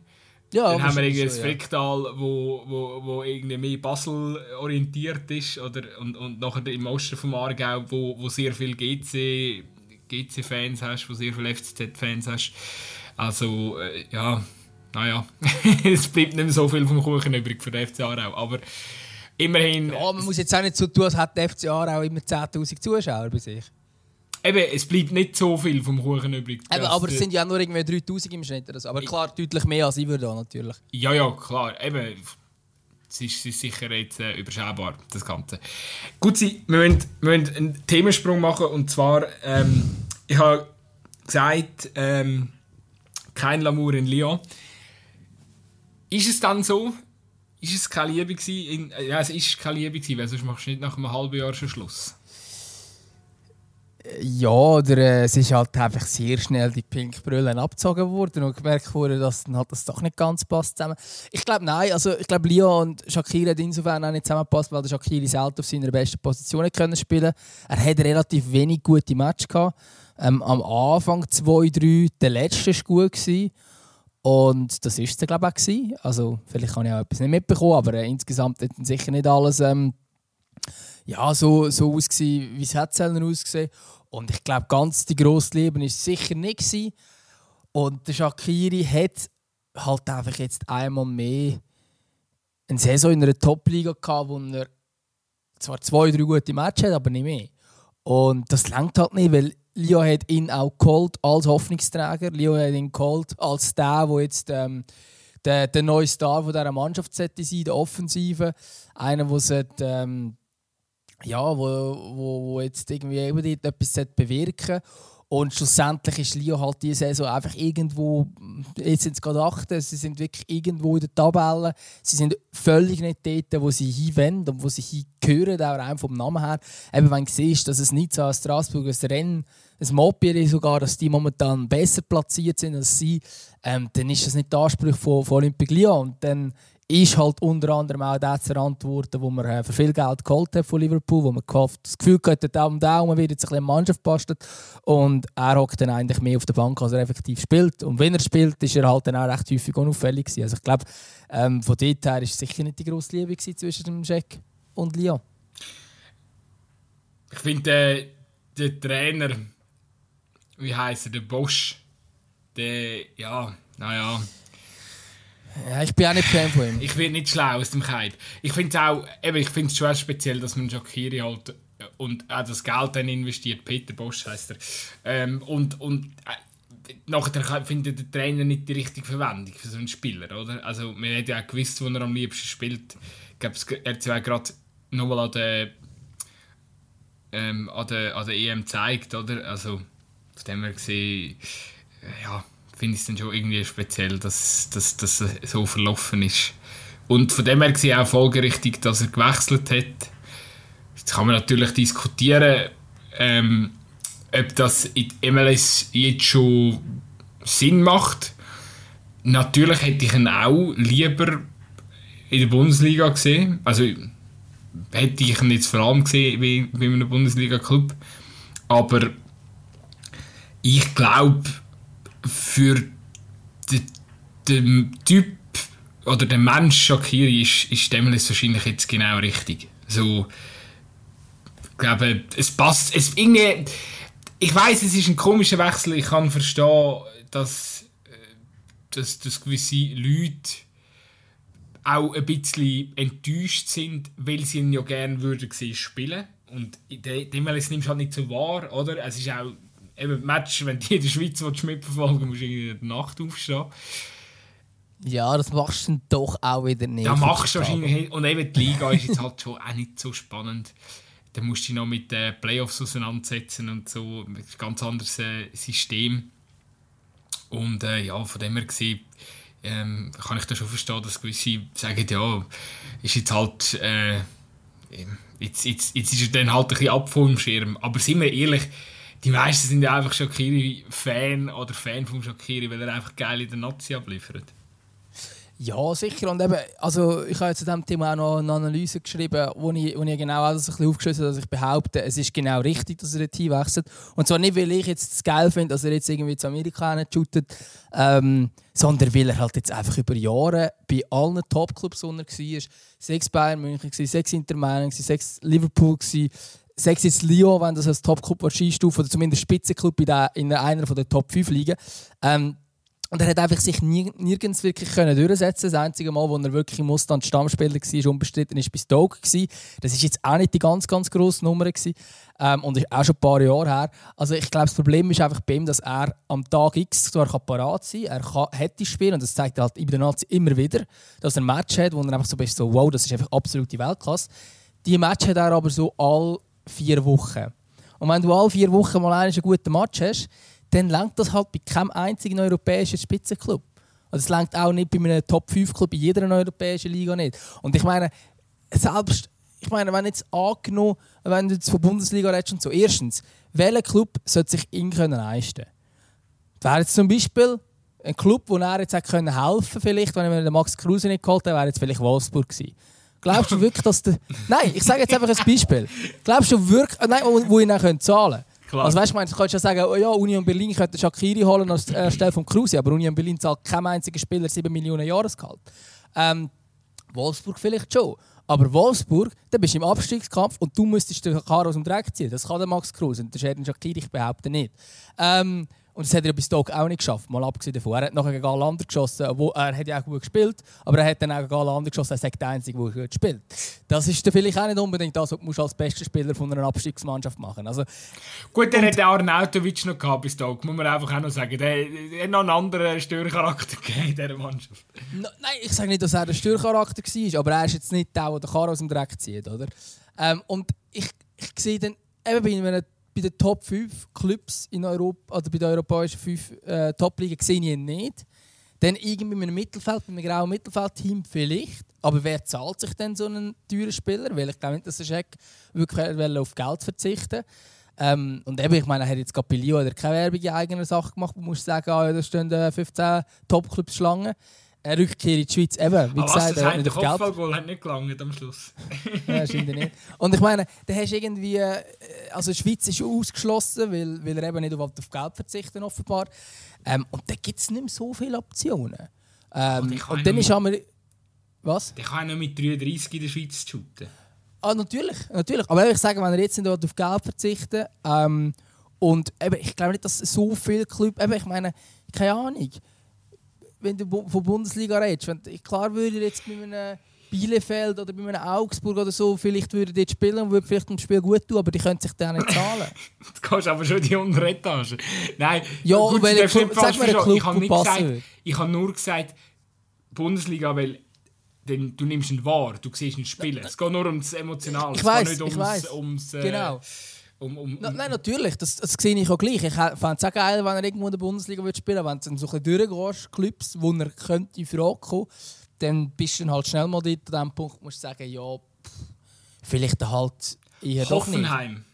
Ja, dann haben wir irgendwie das so, Fricktal, ja. wo, wo, wo irgendwie mehr Basel orientiert ist. Oder, und, und nachher im Osten vom Aargau, wo, wo sehr viele GC, GC-Fans hast, wo sehr viele FCZ-Fans hast. Also, äh, ja, naja, es bleibt nicht mehr so viel vom Kuchen übrig für den FC Aarau. Aber immerhin... Ja, man muss jetzt auch nicht so tun, als hätte der FC Aarau immer 10'000 Zuschauer bei sich. Eben, es bleibt nicht so viel vom Kuchen übrig. Eben, aber es sind ja nur irgendwie 3000 im Schnitt. Also. Aber klar, deutlich mehr als ich würde natürlich. Ja, ja, klar. Eben, es ist, ist sicher jetzt äh, überschaubar, das Ganze. Gut, Sie, wir müssen, wir müssen einen Themensprung machen. Und zwar, ähm, ich habe gesagt, ähm, kein Lamour in Lyon. Ist es dann so? Ist es keine Liebe gewesen? In, ja, es ist keine Liebe gewesen, weil sonst machst du nicht nach einem halben Jahr schon Schluss. Ja, oder äh, es ist halt einfach sehr schnell die Pinkbrille abgezogen worden und gemerkt wurde, dass dann halt das doch nicht ganz passt zusammen. Ich glaube nein, also ich glaube Leo und Shakira hat insofern auch nicht zusammengepasst, weil der selten auf seiner besten Position können spielen. Er hatte relativ wenig gute Matches gehabt. Ähm, am Anfang 2-3, der letzte war gut gewesen. Und das war es, glaube ich, auch. Gewesen. Also, vielleicht habe ich auch etwas nicht mitbekommen, aber äh, insgesamt hat sicher nicht alles ähm, ja, so, so ausgesehen, wie es Hetzellner ausgesehen. Und ich glaube, ganz die grosse Liebe war sicher nicht. Gewesen. Und der Shakiri hat halt einfach jetzt einmal mehr eine Saison in einer Top-Liga gehabt, wo er zwar zwei, drei gute Matches hat, aber nicht mehr. Und das langt halt nicht, weil Leo hat ihn auch geholt als Hoffnungsträger. Leo hat ihn geholt als der, der jetzt ähm, der, der neue Star von dieser Mannschaft sein der Offensive. Einer, der ähm, ja, wo, wo, wo jetzt irgendwie eben etwas bewirken und schlussendlich ist Leo halt diese Saison einfach irgendwo, jetzt sind es gerade achte, sie sind wirklich irgendwo in der Tabelle. Sie sind völlig nicht dort, wo sie hinwenden und wo sie hingehören, auch rein vom Namen her. Eben wenn du siehst, dass es nicht so ein Straßburg, ein Rennen, ein Mobier sogar, dass die momentan besser platziert sind als sie, ähm, dann ist das nicht der Anspruch von, von Olympique Lyon. Und dann ist halt unter anderem auch der zu verantworten, wo man äh, für viel Geld geholt hat von Liverpool, wo man das Gefühl hat, der Daumen Daumen wird jetzt ein bisschen Mannschaft bastelt und er hockt dann eigentlich mehr auf der Bank, als er effektiv spielt. Und wenn er spielt, ist er halt dann auch recht häufig unauffällig gewesen. Also ich glaube, ähm, von dort her ist sicher nicht die grosse Liebe zwischen dem Jack und Lyon. Ich finde, äh, der Trainer, wie heißt er, der Bosch, der, ja, naja ja, ich bin auch nicht Fan von ihm. Ich werde nicht schlau aus dem Hype. Ich finde es auch, eben, ich finde es schon speziell, dass man Jokiri halt äh, und auch das Geld dann investiert. Peter Bosch heißt er. Ähm, und und äh, nachher findet der Trainer nicht die richtige Verwendung für so einen Spieler, oder? Also man hat ja auch gewusst, wo er am liebsten spielt. Ich glaube, er hat ja gerade nochmal an der, ähm, an der, an der EM gezeigt, oder? Also von dem her gesehen, äh, ja finde ich es dann schon irgendwie speziell, dass das so verlaufen ist. Und von dem her gesehen auch folgerichtig, dass er gewechselt hat. Jetzt kann man natürlich diskutieren, ähm, ob das in MLS jetzt schon Sinn macht. Natürlich hätte ich ihn auch lieber in der Bundesliga gesehen. Also hätte ich ihn jetzt vor allem gesehen wie in einem Bundesliga-Club. Aber ich glaube, für den, den Typ oder den Mensch Shakiri ist, ist Demles wahrscheinlich jetzt genau richtig. So, ich glaube, es passt. Es, irgendwie, ich weiß, es ist ein komischer Wechsel. Ich kann verstehen, dass, äh, dass, dass gewisse Leute auch ein bisschen enttäuscht sind, weil sie ihn ja gerne würden sehen spielen. Und Demles nimmst du halt nicht so wahr, oder? Es ist auch eben Match, wenn du in der Schweiz mitverfolgen musst du in der Nacht aufstehen. Ja, das machst du dann doch auch wieder nicht. Ja, machst du wahrscheinlich. Und eben die Liga ist jetzt halt schon auch nicht so spannend. Da musst du dich noch mit den Playoffs auseinandersetzen und so. Ein ganz anderes äh, System. Und äh, ja, von dem her gesehen, ähm, kann ich da schon verstehen, dass gewisse sagen, ja, ist jetzt halt, äh, jetzt, jetzt, jetzt ist er dann halt ein bisschen ab vom Schirm. Aber sind wir ehrlich, die meisten sind ja einfach Shakiri-Fan oder Fan von Shakiri, weil er einfach geil in der Nazi abliefert. Ja, sicher. Und eben, also ich habe zu diesem Thema auch noch eine Analyse geschrieben, wo ich, wo ich genau alles ein habe, dass ich behaupte, es ist genau richtig, dass er Team wechselt. Und zwar nicht, weil ich jetzt das geil finde, dass er jetzt irgendwie zu Amerika shootet, ähm, sondern weil er halt jetzt einfach über Jahre bei allen Top-Clubs war. Sechs Bayern München, sechs Inter Mailand, sechs Liverpool, sechs jetzt Lyon, wenn das als Top-Club einstufen oder zumindest Spitzenclub in einer der Top 5 liegen. Ähm, und er hat einfach sich nirgends wirklich können durchsetzen Das einzige Mal, wo er wirklich im Mustang Stammspieler war, unbestritten, war bei Stoke. Das war jetzt auch nicht die ganz, ganz grosse Nummer. Gewesen. Ähm, und ist auch schon ein paar Jahre her. Also ich glaube, das Problem ist einfach bei ihm, dass er am Tag X zwar parat sein kann, er kann, hätte spielen und das zeigt er halt in der Nazi immer wieder, dass er ein Match hat, wo er einfach so bist, so wow, das ist einfach absolute Weltklasse. Die Match hat er aber so alle vier Wochen. Und wenn du alle vier Wochen mal einen guten Match hast, dann langt das halt bei keinem einzigen europäischen Spitzenclub. Also es langt auch nicht bei einem Top-5-Club in jeder europäischen Liga nicht. Und ich meine, selbst, ich meine, wenn jetzt angenommen, wenn du jetzt von Bundesliga redest und so, erstens, welcher Club sollte sich ihn können leisten Wäre jetzt zum Beispiel ein Club, wo er jetzt helfen konnte, vielleicht, wenn er den Max Kruse nicht geholt hätte, wäre jetzt vielleicht Wolfsburg gewesen. Glaubst du wirklich, dass der... Nein, ich sage jetzt einfach ein Beispiel. Glaubst du wirklich... Nein, wo ihn dann zahlen können? Klar. Also weißt du, du kannst ja sagen, oh ja, Union Berlin könnte Shakiri holen anstelle äh, von Kruse, aber Union Berlin zahlt keinem einzigen Spieler 7 Millionen Jahresgehalt. Ähm, Wolfsburg vielleicht schon. Aber Wolfsburg, da bist du im Abstiegskampf und du müsstest den Karl aus dem Dreck ziehen. Das kann der Max Kruse und der Sheridan Shakiri, ich behaupte nicht. Ähm, und das hat er bei Stoke auch nicht geschafft, mal abgesehen davon. Er hat nachher gegen alle anderen geschossen, wo, er hat ja auch gut gespielt, aber er hat dann auch gegen alle anderen geschossen, er sagt der Einzige, der gut spielt. Das ist dann vielleicht auch nicht unbedingt das, was du als bester Spieler von einer Abstiegsmannschaft machen also, Gut, der hat auch Arnautovic noch gehabt bei Stoke, muss man einfach auch noch sagen. Der, der hat noch einen anderen Störcharakter in dieser Mannschaft. No, nein, ich sage nicht, dass er der Störcharakter war, aber er ist jetzt nicht der, der den Karren aus dem Dreck zieht, oder? Ähm, und ich, ich sehe dann, eben bei einem bei den Top 5 Clubs in Europa, oder bei den europäischen 5 äh, Top-Ligen sehe ich ihn nicht. Dann irgendwie mit einem Mittelfeld, mit einem grauen Mittelfeldteam vielleicht. Aber wer zahlt sich denn so einen teuren Spieler? Weil ich glaube nicht, dass der Scheck wirklich auf Geld verzichten ähm, Und eben, ich meine, er hat jetzt bei Lyon keine Werbung in eigener Sache gemacht. Man muss sagen, ah, da stehen 15 Top-Clubs Schlangen eine Rückkehr in die Schweiz. Eben, wie gesagt, er hat nicht auf Geld. hat nicht gelangt am Schluss. ja, scheint nicht. Und ich meine, da hast irgendwie, äh, also die Schweiz ist ausgeschlossen, weil, weil er eben nicht auf Geld verzichten offenbar. Ähm, und da gibt es nicht mehr so viele Optionen. Ähm, und, und dann ist einmal... Was? Der kann ja mit 33 in der Schweiz shooten. Ah, natürlich, natürlich. Aber ich sage, wenn er jetzt nicht auf Geld verzichten ähm, und eben, ich glaube nicht, dass so viele Clubs, eben, ich meine, keine Ahnung, wenn du von Bundesliga redest, wenn, klar würde ich jetzt bei einem Bielefeld oder bei einem Augsburg oder so vielleicht würde dort spielen und würde vielleicht ein Spiel gut tun, aber die können sich dann nicht zahlen. du kannst aber schon die untere Etage. Nein, ja, gut, weil ich, sag mir Club, ich habe nicht gesagt, ich habe nur gesagt Bundesliga, weil denn du nimmst ihn wahr, du siehst ihn spielen. Es geht nur ums Emotionale, ich es geht nicht ums, ums äh, genau. Um, um, um. Na, nein, natürlich, das, das sehe ich auch gleich. Ich fände es auch geil, wenn er irgendwo in der Bundesliga spielen würde. Wenn du so ein bisschen durchgehst, Clubs, wo er könnte in Frage kommen, dann bist du dann halt schnell mal dort an dem Punkt, musst du sagen, ja, pff, vielleicht halt eher Hoffenheim. doch nicht.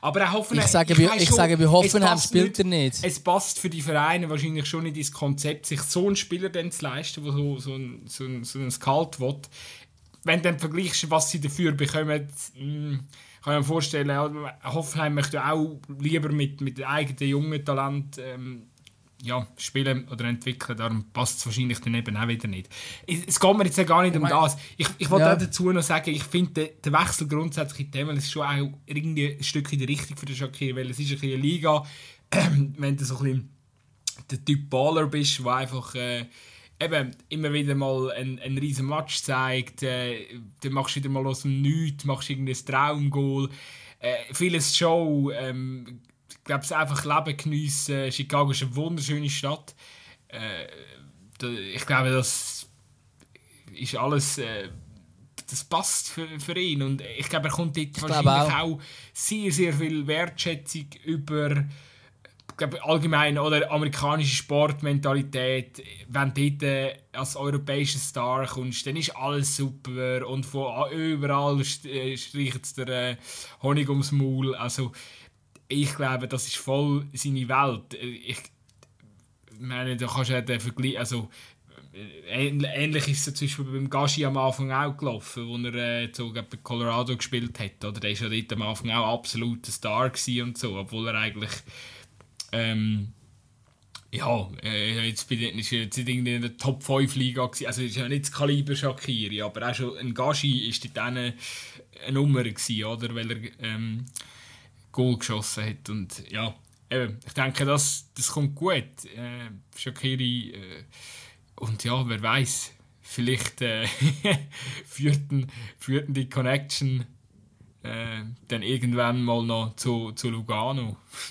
Aber auch Hoffenheim, ich sage, ich, bei, ich schon, sage bei Hoffenheim spielt er nicht. Es passt für die Vereine wahrscheinlich schon nicht ins Konzept, sich so einen Spieler dann zu leisten, der so, so, ein, so, ein, so ein Skalt will wenn du dann vergleichst, was sie dafür bekommen, hm, kann ich mir vorstellen, Hoffenheim möchte auch lieber mit, mit eigenen jungen Talent ähm, ja, spielen oder entwickeln, darum passt es wahrscheinlich dann eben auch wieder nicht. Es, geht mir jetzt ja gar nicht um das. Ich, ich wollte ja. dazu noch sagen, ich finde, der, Wechsel grundsätzlich in Themen ist schon auch irgendwie ein Stück in die Richtung für den Shakir, weil es ist ein eine Liga, wenn du so ein bisschen der Typ Baller bist, der einfach äh, eben immer wieder mal einen, einen riesen Match zeigt, äh, dann machst du wieder mal aus dem Nichts, machst irgendein Traumgoal, äh, vieles Show, ähm, ich glaube, es einfach Leben geniessen. Chicago ist eine wunderschöne Stadt. Äh, ich glaube, das ist alles. Äh, das passt für, für ihn. Und ich glaube, er kommt dort ich wahrscheinlich auch. auch. sehr, sehr viel Wertschätzung über allgemein oder amerikanische Sportmentalität, wenn du dort äh, als europäischer Star kommst, dann ist alles super und von überall äh, streicht es der äh, Honig ums Maul. Also ich glaube, das ist voll seine Welt. Ich meine, da kannst du ja den Vergleich, also ähnlich ist es zum Beispiel beim Gashi am Anfang auch gelaufen, wo er äh, so bei Colorado gespielt hat. Oder? Der war ja dort am Anfang auch absolut ein Star und so, obwohl er eigentlich ähm, ja, äh, jetzt bin ich jetzt in der Top 5 Liga gewesen. also ist ja nicht das Kaliber Shakiri, aber auch schon ein Gashi ist dort eine, eine Nummer gewesen, oder, weil er ähm, Goal geschossen hat und ja, eben, ich denke, das, das kommt gut. Äh, Shakiri äh, und ja, wer weiß, vielleicht äh, führt, führt die Connection äh, dann irgendwann mal noch zu, zu Lugano.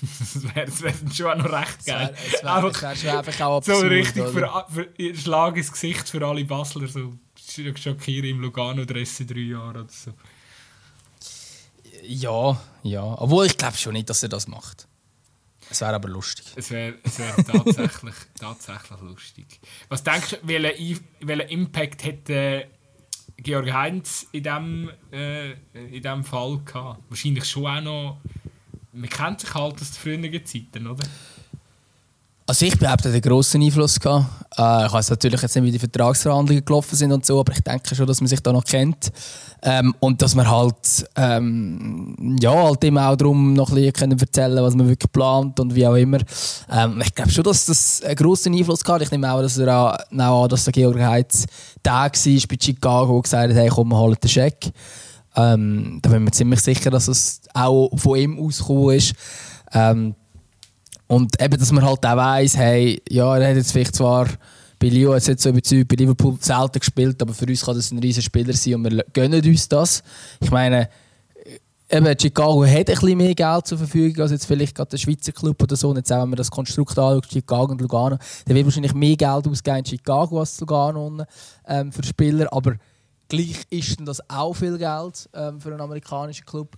das wäre wär schon auch noch recht geil. Es wär, wär schon einfach auch absurd, So richtig für, für, Schlag ins Gesicht für alle Basler. So Schockieren im Lugano der ersten drei Jahre oder so. Ja, ja. Obwohl ich glaube schon nicht, dass er das macht. Es wäre aber lustig. Es wäre wär tatsächlich, tatsächlich lustig. Was denkst du, welchen, welchen Impact hätte Georg Heinz in diesem äh, in dem Fall gehabt? Wahrscheinlich schon auch noch. Man kennt sich halt aus den früheren Zeiten, oder? Also ich behaupte, einen grossen Einfluss gehabt. Äh, ich weiß natürlich jetzt nicht, wie die Vertragsverhandlungen gelaufen sind und so, aber ich denke schon, dass man sich da noch kennt. Ähm, und dass man halt, ähm, ja, halt immer auch darum noch ein bisschen erzählen was man wirklich plant und wie auch immer. Ähm, ich glaube schon, dass das einen grossen Einfluss gehabt Ich nehme auch, dass er auch, auch dass der Georg Heitz der war bei Chicago und gesagt hat, hey, komm, wir holen den Scheck. Ähm, da bin ich mir ziemlich sicher, dass es auch von ihm ausgekommen ist. Ähm, und eben, dass man halt auch weiss, hey, ja, er hat jetzt vielleicht zwar bei Lyon jetzt nicht so überzeugt, bei Liverpool selten gespielt, aber für uns kann das ein riesiger Spieler sein und wir gönnen uns das. Ich meine, eben, Chicago hat ein bisschen mehr Geld zur Verfügung als jetzt vielleicht gerade der Schweizer Club oder so. Und jetzt auch, wenn man das Konstrukt anschaut, Chicago und Lugano, dann wird wahrscheinlich mehr Geld ausgeben in Chicago als Lugano ähm, für Spieler. Aber gleich ist das auch viel Geld ähm, für einen amerikanischen Club.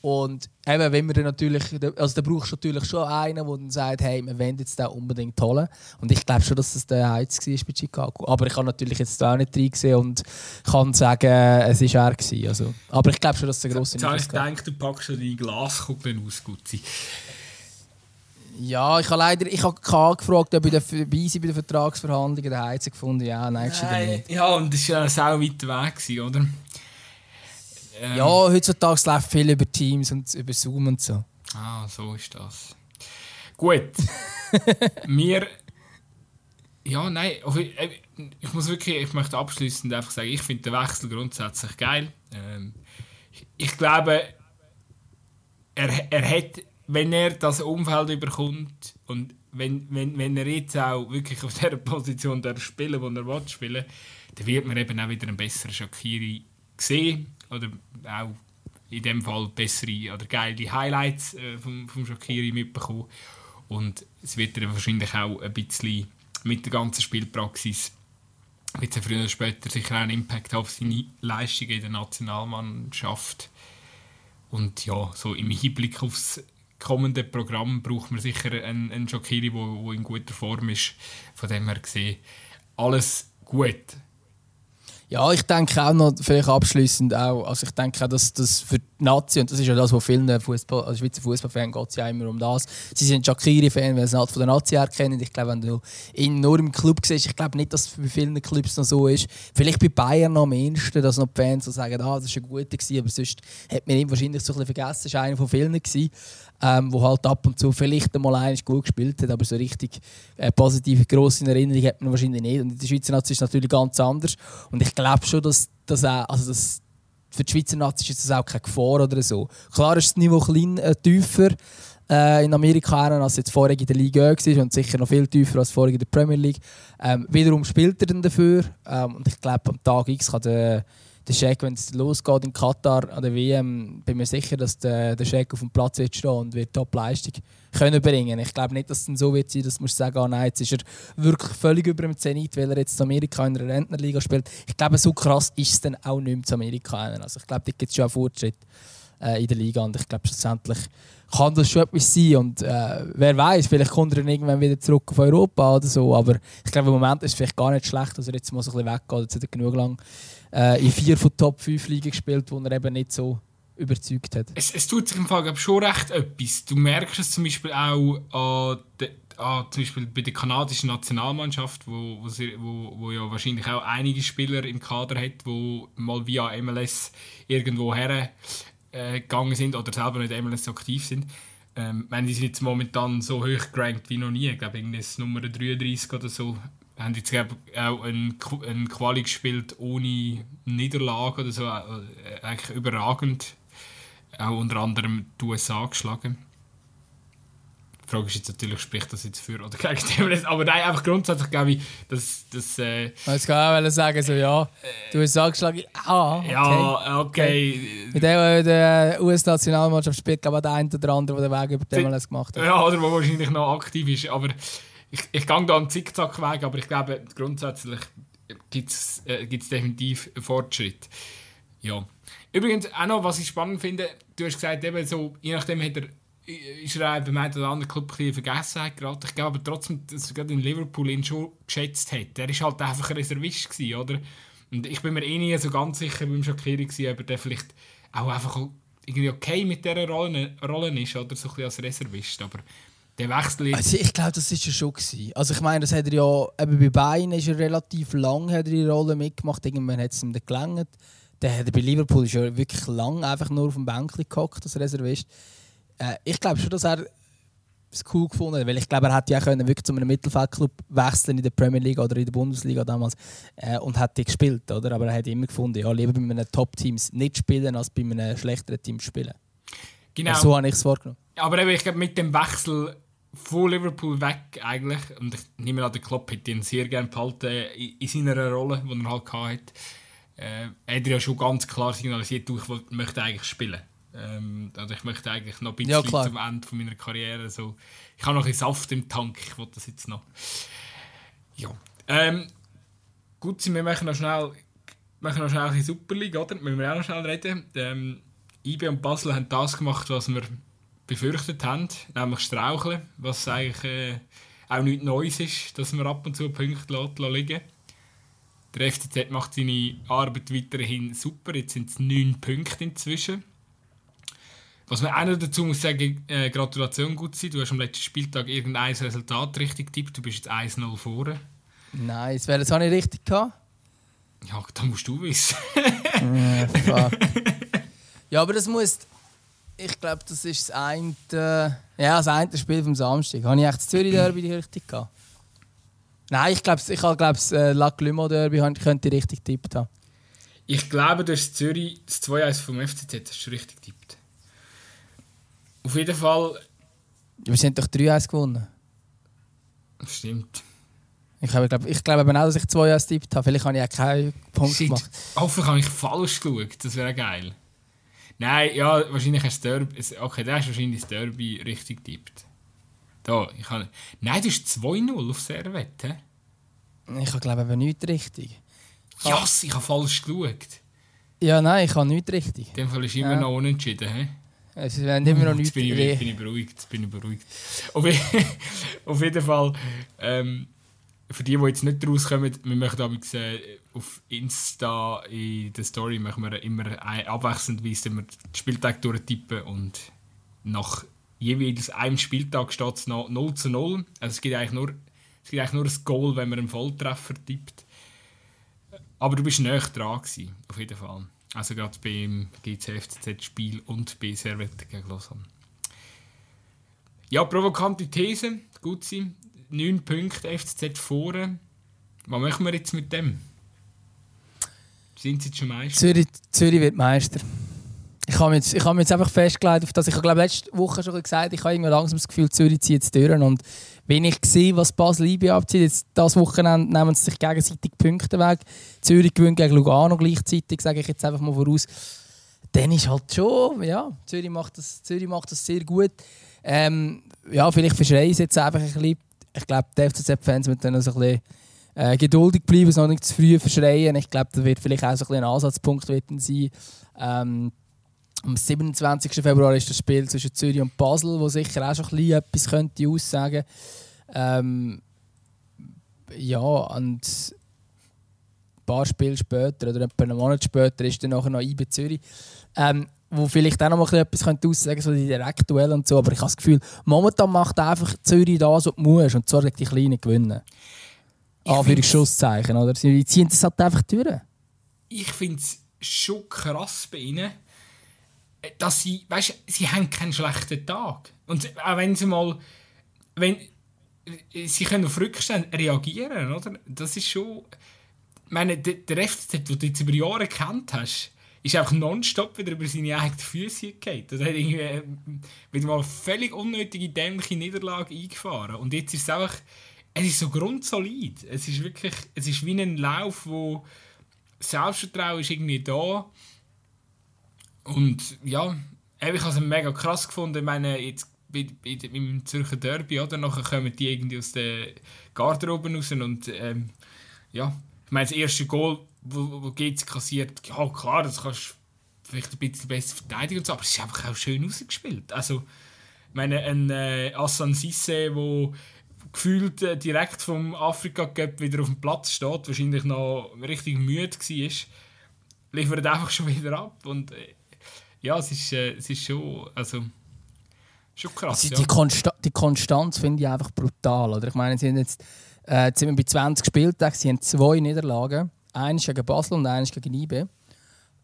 Und eben, wenn wir dann natürlich, also da brauchst du natürlich schon einen, der dann sagt, hey, wir wollen jetzt den unbedingt holen. Und ich glaube schon, dass das der Heiz war bei Chicago. Aber ich kann natürlich jetzt auch nicht reingesehen und kann sagen, es war er. Gewesen, also. Aber ich glaube schon, dass es der grosse Einfluss Ich denke, du packst schon deine Glaskugeln aus, Gutzi. Ja, ich habe leider ich habe gefragt, ob ich dabei bei den Vertragsverhandlungen der Heiz gefunden Ja, nein, nein nicht. Ja, und das war ja auch weit weg, oder? Ähm, ja, heutzutage läuft viel über Teams und über Zoom und so. Ah, so ist das. Gut. Wir. Ja, nein. Äh, ich muss wirklich, ich möchte abschließend einfach sagen, ich finde den Wechsel grundsätzlich geil. Ähm, ich glaube, er, er hat, wenn er das Umfeld überkommt und wenn, wenn, wenn er jetzt auch wirklich auf der Position der spielen, wo er will spielen, dann wird man eben auch wieder einen besseren Shakiri sehen oder auch in dem Fall bessere oder geile Highlights äh, vom, vom Shakiri mitbekommen. Und es wird er wahrscheinlich auch ein bisschen mit der ganzen Spielpraxis wird er früher oder später sicher auch einen Impact auf seine Leistungen in der Nationalmannschaft. Und ja, so im Hinblick aufs kommende Programm braucht man sicher einen, einen Shakiri, der in guter Form ist. Von dem her gesehen, alles gut. Ja, ich denke auch noch, vielleicht abschließend auch, also ich denke auch, dass das für die Nazi, und das ist ja das, was vielen Fußball, also Schweizer Fußballfans geht es ja immer um das. Sie sind Shakiri-Fan, weil sie es von der Nazi her kennen. Ich glaube, wenn du ihn nur im Club siehst, ich glaube nicht, dass es bei vielen Clubs noch so ist. Vielleicht bei Bayern noch am ehesten, dass noch die Fans so sagen, ah, das war ein guter, aber sonst hat man ihn wahrscheinlich so ein bisschen vergessen, das war einer von vielen. Gewesen ähm, wo halt ab und zu vielleicht einmal eines gut gespielt hat, aber so richtig äh, positive, grosse Erinnerung hat man wahrscheinlich nicht. Und in der Schweizer Nazi ist es natürlich ganz anders. Und ich glaube schon, dass, dass, auch, also das, für die Schweizer Nazi ist das auch keine Gefahr oder so. Klar ist das Niveau klein, äh, tiefer äh, in Amerika, als jetzt vorher in der Liga war und sicher noch viel tiefer als vorher in der Premier League. Ähm, wiederum spielt er dann dafür ähm, und ich glaube, am Tag X kann der der Scheck, wenn es losgeht in Katar an der WM, bin mir sicher, dass der, der Scheck auf dem Platz wird stehen und wird Top-Leistung können bringen. Ich glaube nicht, dass es dann so wird sein, dass man sagen, oh nein, jetzt ist er wirklich völlig über dem Zenit, weil er jetzt in Amerika in der Rentnerliga spielt. Ich glaube, so krass ist es dann auch nicht mehr zu Amerika. Also ich glaube, da gibt es schon einen Fortschritt äh, in der Liga und ich glaube, schlussendlich kann das schon etwas sein und äh, wer weiß, vielleicht kommt er dann irgendwann wieder zurück auf Europa oder so, aber ich glaube, im Moment ist es vielleicht gar nicht schlecht, dass er jetzt mal so ein bisschen weggeht, jetzt hat er genug lang äh, in vier von Top 5 Ligen gespielt, wo er eben nicht so überzeugt hat. Es, es tut sich im Fall schon recht etwas. Du merkst es zum Beispiel auch an, de, zum Beispiel bei der kanadischen Nationalmannschaft, wo, wo, sie, wo, wo ja wahrscheinlich auch einige Spieler im Kader hat, die mal via MLS irgendwo her äh, gegangen sind oder selber nicht MLS aktiv sind. Ähm, wenn die sind jetzt momentan so hoch gerankt wie noch nie. Ich glaube, irgendwie Nummer 33 oder so haben jetzt auch ein, ein Quali gespielt ohne Niederlage oder so, äh, eigentlich überragend. Auch unter anderem die USA geschlagen. Die Frage ist jetzt natürlich, spricht das jetzt für oder gegen Timberlake? Aber nein, einfach grundsätzlich glaube ich, dass... dass äh, ich kann auch sagen, so ja, du hast angeschlagen, ah, okay. Ja, okay. Mit der, der US-Nationalmannschaft spielt ich der eine oder andere, der den Weg über Timberlake gemacht hat. Ja, oder der wahrscheinlich noch aktiv ist, aber ich, ich gehe da einen Zickzackweg, aber ich glaube, grundsätzlich gibt es äh, definitiv einen Fortschritt. Ja. Übrigens, auch noch, was ich spannend finde, du hast gesagt, eben so, je nachdem hat er, ist er beim einen oder anderen Club ein Vergessenheit geraten. Ich glaube trotzdem, dass er gerade in Liverpool ihn schon geschätzt hat. Er war halt einfach ein Reservist, gewesen, oder? Und ich bin mir eh nicht so ganz sicher beim Schockieren, ob er der vielleicht auch einfach irgendwie okay mit dieser Rolle, Rolle ist, oder so ein bisschen als Reservist. Aber der Wechsel also ich glaube, das war ja schon. Gewesen. Also ich meine, das hat er ja, eben bei Bayern ist er relativ lang hat er die Rolle mitgemacht, irgendwann hat es ihm dann gelangt. Der hat bei Liverpool ist er wirklich lang einfach nur auf dem Bänkchen gehockt als Reservist. Äh, ich glaube schon, dass er es cool gefunden hat, weil ich glaube, er hätte ja können wirklich zu einem Mittelfeldclub wechseln in der Premier League oder in der Bundesliga damals äh, und hat die gespielt, oder? Aber er hat immer gefunden, ja, lieber bei einem Top-Teams nicht spielen, als bei einem schlechteren Team spielen. Genau. Also so habe ich es vorgenommen. Aber eben, ich glaube, mit dem Wechsel von Liverpool weg eigentlich. Und ich nehme an, der Klopp hätte ihn sehr gerne behalten in, in seiner Rolle, die er halt hatte. Äh, er hat ja schon ganz klar signalisiert, ich möchte eigentlich spielen. Ähm, also ich möchte eigentlich noch ein bisschen ja, zum Ende von meiner Karriere. So. Ich habe noch ein Saft im Tank, ich wollte das jetzt noch. Ja. Ähm, gut, wir machen noch schnell, machen noch schnell die Super League, oder? Müssen wir auch noch schnell reden. Ähm, IB und Basel haben das gemacht, was wir befürchtet haben, nämlich Straucheln, was eigentlich äh, auch nichts Neues ist, dass man ab und zu Punkte lässt, liegen Der FCZ macht seine Arbeit weiterhin super, jetzt sind es neun Punkte inzwischen. Was man auch noch dazu muss sagen, äh, Gratulation gut sein, du hast am letzten Spieltag irgendein Resultat richtig getippt, du bist jetzt 1-0 vorne. Nice, welches habe ich richtig gehabt? Ja, da musst du wissen. fuck. Ja, aber das muss ich glaube, das ist das eine, ja, das eine Spiel vom Samstag. Habe ich echt das Zürich Derby die richtig gehabt? Nein, ich glaube, ich habe das äh, Lac Limo Derby könnte ich richtig tippt haben. Ich glaube, du hast Zürich das 2-1 vom FCZ hast du richtig tippt. Auf jeden Fall. Wir sind doch 3-1 gewonnen. Stimmt. Ich glaube, glaub, ich glaube auch, dass ich 2-1 tippt habe. Vielleicht habe ich auch keinen Punkt gemacht. Hoffentlich habe ich falsch geschaut. Das wäre geil. Nein, ja, wahrscheinlich hast du Derby. Okay, hast du wahrscheinlich das Derby richtig getippt. Da, ich habe. Nein, du hast 2-0 auf Servette. Ich habe glaube ich nichts richtig. Ja, yes, ich habe falsch geschaut. Ja, nein, ich habe nichts richtig. In dem Fall ist immer ja. noch unentschieden, hä? Es werden immer noch nichts bin ich, bin ich beruhigt, bin ich beruhigt. Auf, auf jeden Fall, ähm, für die, die jetzt nicht rauskommen, wir machen damals, äh, auf Insta in der Story machen wir immer abwechselndweise wir den Spieltag durchtippen und nach jeweils einem Spieltag steht es noch 0 zu 0. Also es gibt eigentlich nur, es gibt eigentlich nur ein Goal, wenn man einen Volltreffer tippt. Aber du bist näher dran gewesen, auf jeden Fall. Also gerade beim GCFCZ-Spiel und bei Servette gegen Lausanne. Ja, provokante These, gut sein. 9 Punkte FCZ vorne. Was machen wir jetzt mit dem? Sind sie jetzt schon Meister? Zürich, Zürich wird Meister. Ich habe jetzt, ich jetzt einfach festgelegt auf das. Ich habe glaube letzte Woche schon gesagt, ich habe irgendwie langsam das Gefühl, Zürich zieht jetzt durch. Und wenn ich sehe, was Basel IB abzieht, jetzt das Wochenende nehmen sie sich gegenseitig Punkte weg. Zürich gewinnt gegen Lugano gleichzeitig, sage ich jetzt einfach mal voraus. Dann ist halt schon, ja, Zürich macht das, Zürich macht das sehr gut. Ähm, ja, vielleicht verschreien sie jetzt einfach ein bisschen. Ich glaube, die FCZ-Fans müssen dann so ein bisschen äh, geduldig bleiben, es noch nicht zu früh verschreien. Ich glaube, das wird vielleicht auch so ein, ein Ansatzpunkt sein. Ähm, am 27. Februar ist das Spiel zwischen Zürich und Basel, wo sicher auch schon ein bisschen etwas könnte aussagen ähm, Ja, und ein paar Spiele später oder etwa einen Monat später ist dann nachher noch IB Zürich. Ähm, wo vielleicht auch noch mal etwas könnte aussagen so die Direktduell und so. Aber ich habe das Gefühl, momentan macht einfach Zürich das, was du musst. Und zwar die Kleinen gewinnen. Anführungszeichen, oder? Sie ziehen das halt einfach durch. Ich finde es schon krass bei ihnen, dass sie, weißt, sie haben keinen schlechten Tag. Und auch wenn sie mal, wenn, sie können auf Rückstände reagieren, oder? Das ist schon, ich meine, der, FCZ, den du jetzt über Jahre kennt hast, ist einfach nonstop wieder über seine eigenen Füße gegangen. Das hat irgendwie äh, wieder mal völlig unnötige, dämliche Niederlage eingefahren. Und jetzt ist es einfach, es ist so grundsolid. Es ist wirklich, es ist wie ein Lauf, wo Selbstvertrauen ist irgendwie da. Und ja, ich habe es mega krass gefunden. Ich meine, jetzt im Zürcher Derby, oder? Nachher kommen die irgendwie aus der Garderobe raus und ähm, ja, ich meine, das erste Goal, wo, wo GC kassiert, ja klar, das kannst du vielleicht ein bisschen besser verteidigen und so, aber es ist einfach auch schön rausgespielt. Also, ich meine, ein äh, Assan Sisse, der gefühlt äh, direkt vom Afrika Cup wieder auf dem Platz steht, wahrscheinlich noch richtig müde war, liefert einfach schon wieder ab. Und äh, ja, es ist, äh, es ist schon, also, schon krass. Also, die, ja. Konsta die Konstanz finde ich einfach brutal. Oder? Ich meine, sie sind jetzt, äh, jetzt sind wir bei 20 Spieltagen, sie haben zwei Niederlagen. Eine gegen Basel und eine gegen IB.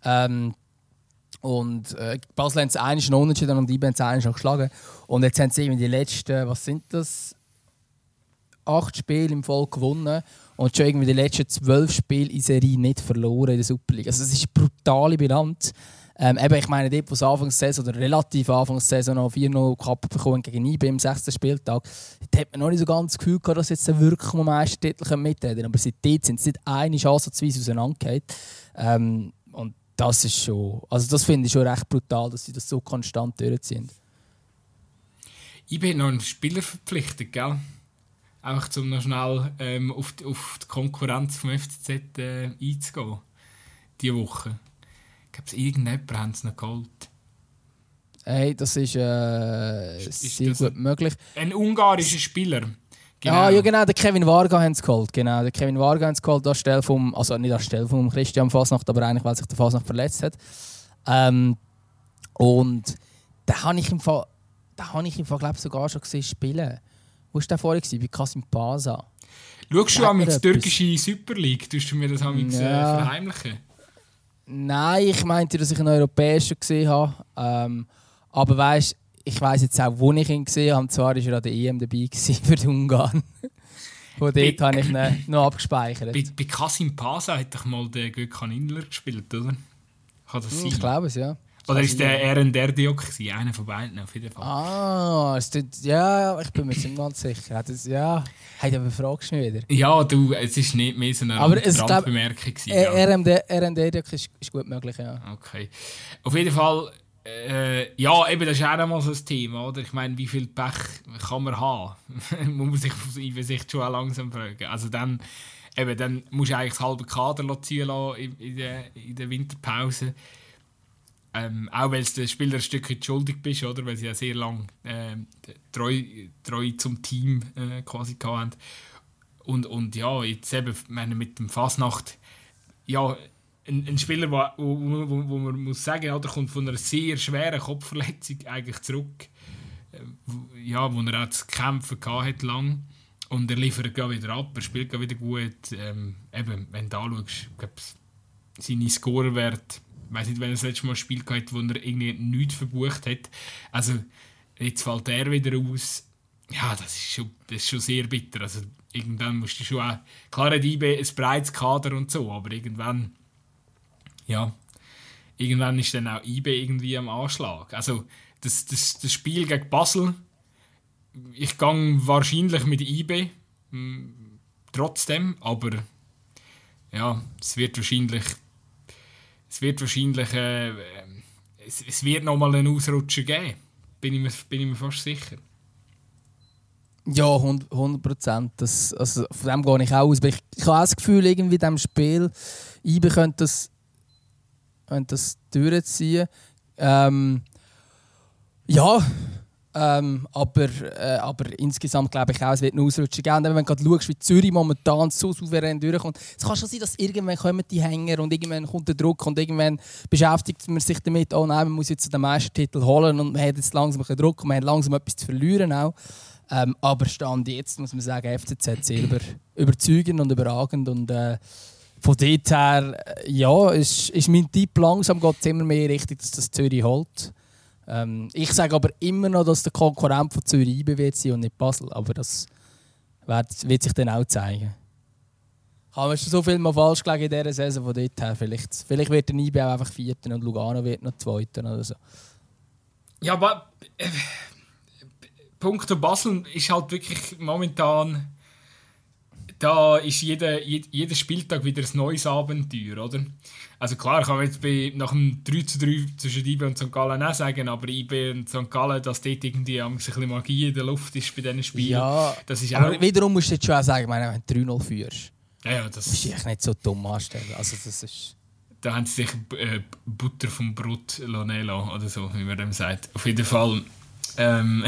Ähm, und äh, Basel haben es eines noch unentschieden und IB haben es eines noch geschlagen. Und jetzt haben sie die letzten, was sind das? acht Spiele im Voll gewonnen und schon irgendwie die letzten zwölf Spiele in Serie nicht verloren in der Superliga. Also es ist eine brutale Bilanz. Ähm, eben, ich meine, dort, wo es Anfangssaison oder relativ Anfangssaison noch 4-0 Cup bekommen gegen IB im sechsten Spieltag, da hat man noch nicht so ganz das Gefühl gehabt, dass jetzt wirklich um Meistertitel mitreden können. Aber seitdem sind sie nicht eine ansatzweise auseinandergegangen. Ähm, und das ist schon, also das finde ich schon recht brutal, dass sie das so konstant durchziehen. IB hat noch einen Spieler verpflichtet, gell? einfach um noch schnell ähm, auf, die, auf die Konkurrenz vom FCZ äh, einzugehen. Diese Woche. Ich glaube, irgendjemand haben es noch geholt. Hey, das ist, äh, ist sehr das gut möglich. Ein ungarischer Spieler. Genau. Ah, ja, genau, der Kevin Varga haben sie geholt. Genau, der Kevin Varga haben sie geholt, anstelle vom, also nicht anstelle vom Christian Fasnacht, aber eigentlich, weil sich der Fasnacht verletzt hat. Ähm, und da habe ich im Fall, da habe ich im Fall, glaube sogar schon gesehen spielen. Wo war der vorher? Bei Kasim Pasa. Schaust du an die türkische Super League? Tust du mir das am ja. Äh, verheimlichen? Nein, ich meinte, dass ich einen europäischen gesehen habe. Ähm, aber weißt ich weiß jetzt auch, wo ich ihn gesehen habe. Und zwar war er an der EM dabei für die Ungarn. Von dort habe ich ihn noch abgespeichert. Bei, bei Kasim Pasa hat doch mal der Gökhan Inler gespielt, oder? Kann das hm, sein? Ich glaube es, ja. Oder ist der RNR Diok einer von beiden auf jeden Fall? Ah, ist das, ja, ich bin mir nicht ganz sicher. Das, ja, hey, aber fragst du wieder. Ja, du, es ist nicht mehr so eine Randbemerkung. RNR Diok ist, ist gut möglich, ja. Okay. Auf jeden Fall, äh, ja, eben, das ist auch einmal so ein Thema, oder? Ich meine, wie viel Pech kann man haben? muss man sich aus Sicht schon langsam fragen. Also dann, eben, dann musst du eigentlich das halbe Kader ziehen lassen in, in, der, in der Winterpause. Ähm, auch weil du den Spieler ein Stück schuldig bist, oder? Weil sie ja sehr lange äh, treu, treu zum Team äh, quasi hatten. Und, und ja, jetzt eben meine, mit dem Fasnacht, ja, ein, ein Spieler, wo, wo, wo, wo man muss sagen, ja, der kommt von einer sehr schweren Kopfverletzung eigentlich zurück. Äh, ja, wo er auch zu kämpfen hatte lang. Und er liefert gerade wieder ab, er spielt gerade wieder gut. Ähm, eben, wenn du anschaust, seine Scorerwerte, ich weiß nicht, wenn er das letzte Mal ein Spiel hatte, wo er irgendwie nichts verbucht hat. Also, jetzt fällt er wieder aus. Ja, das ist schon, das ist schon sehr bitter. Also, irgendwann musst du schon auch. Klar hat IB ein breites Kader und so, aber irgendwann. Ja. Irgendwann ist dann auch IB irgendwie am Anschlag. Also, das, das, das Spiel gegen Basel. Ich gehe wahrscheinlich mit IB. Hm, trotzdem, aber. Ja, es wird wahrscheinlich. Es wird wahrscheinlich. Äh, es, es wird nochmal einen Ausrutscher geben. Bin ich mir, bin ich mir fast sicher. Ja, 100 Prozent. Also von dem gehe ich auch aus. Ich, ich habe das Gefühl, irgendwie in diesem Spiel, IBE könnte das, könnte das durchziehen. Ähm, ja, ähm, aber, äh, aber insgesamt glaube ich auch, es wird eine Ausrutscher geben. wenn du gerade schaust, wie Zürich momentan so souverän durchkommt, es kann schon sein, dass irgendwann kommen die Hänger und irgendwann kommt der Druck und irgendwann beschäftigt man sich damit, oh nein, man muss jetzt den Meistertitel holen und man hat jetzt langsam ein Druck und man hat langsam etwas zu verlieren auch. Ähm, aber Stand jetzt muss man sagen, FCZ selber überzeugend und überragend. Und äh, von dort her, äh, ja, ist, ist mein Tipp langsam geht es immer mehr richtig, dass das Zürich holt. Ähm, ich sage aber immer noch, dass der Konkurrent von Zürich IB wird sein und nicht Basel. Aber das wird, wird sich dann auch zeigen. Haben wir schon so viel mal falsch gelegen in dieser Saison von dort her. Vielleicht, vielleicht wird der IB auch einfach Vierter und Lugano wird noch Zweiter oder so. Ja, aber... Äh Punkt Basel ist halt wirklich momentan. Da ist jeder, jeder Spieltag wieder ein neues Abenteuer, oder? Also klar, kann man jetzt bei, nach dem 3 zu 3 zwischen IB und St. Gallen auch sagen, aber IB und St. Gallen, dass dort irgendwie ein bisschen Magie in der Luft ist bei diesen Spielen. Ja, das ist aber auch wiederum musst du jetzt schon auch sagen, meine, wenn du 3-0 führst, ja, ja, das ist echt nicht so dumm anstellen. Also das ist... Da haben sie sich äh, Butter vom Brot Lonelo oder so, wie man dem sagt. Auf jeden Fall ähm,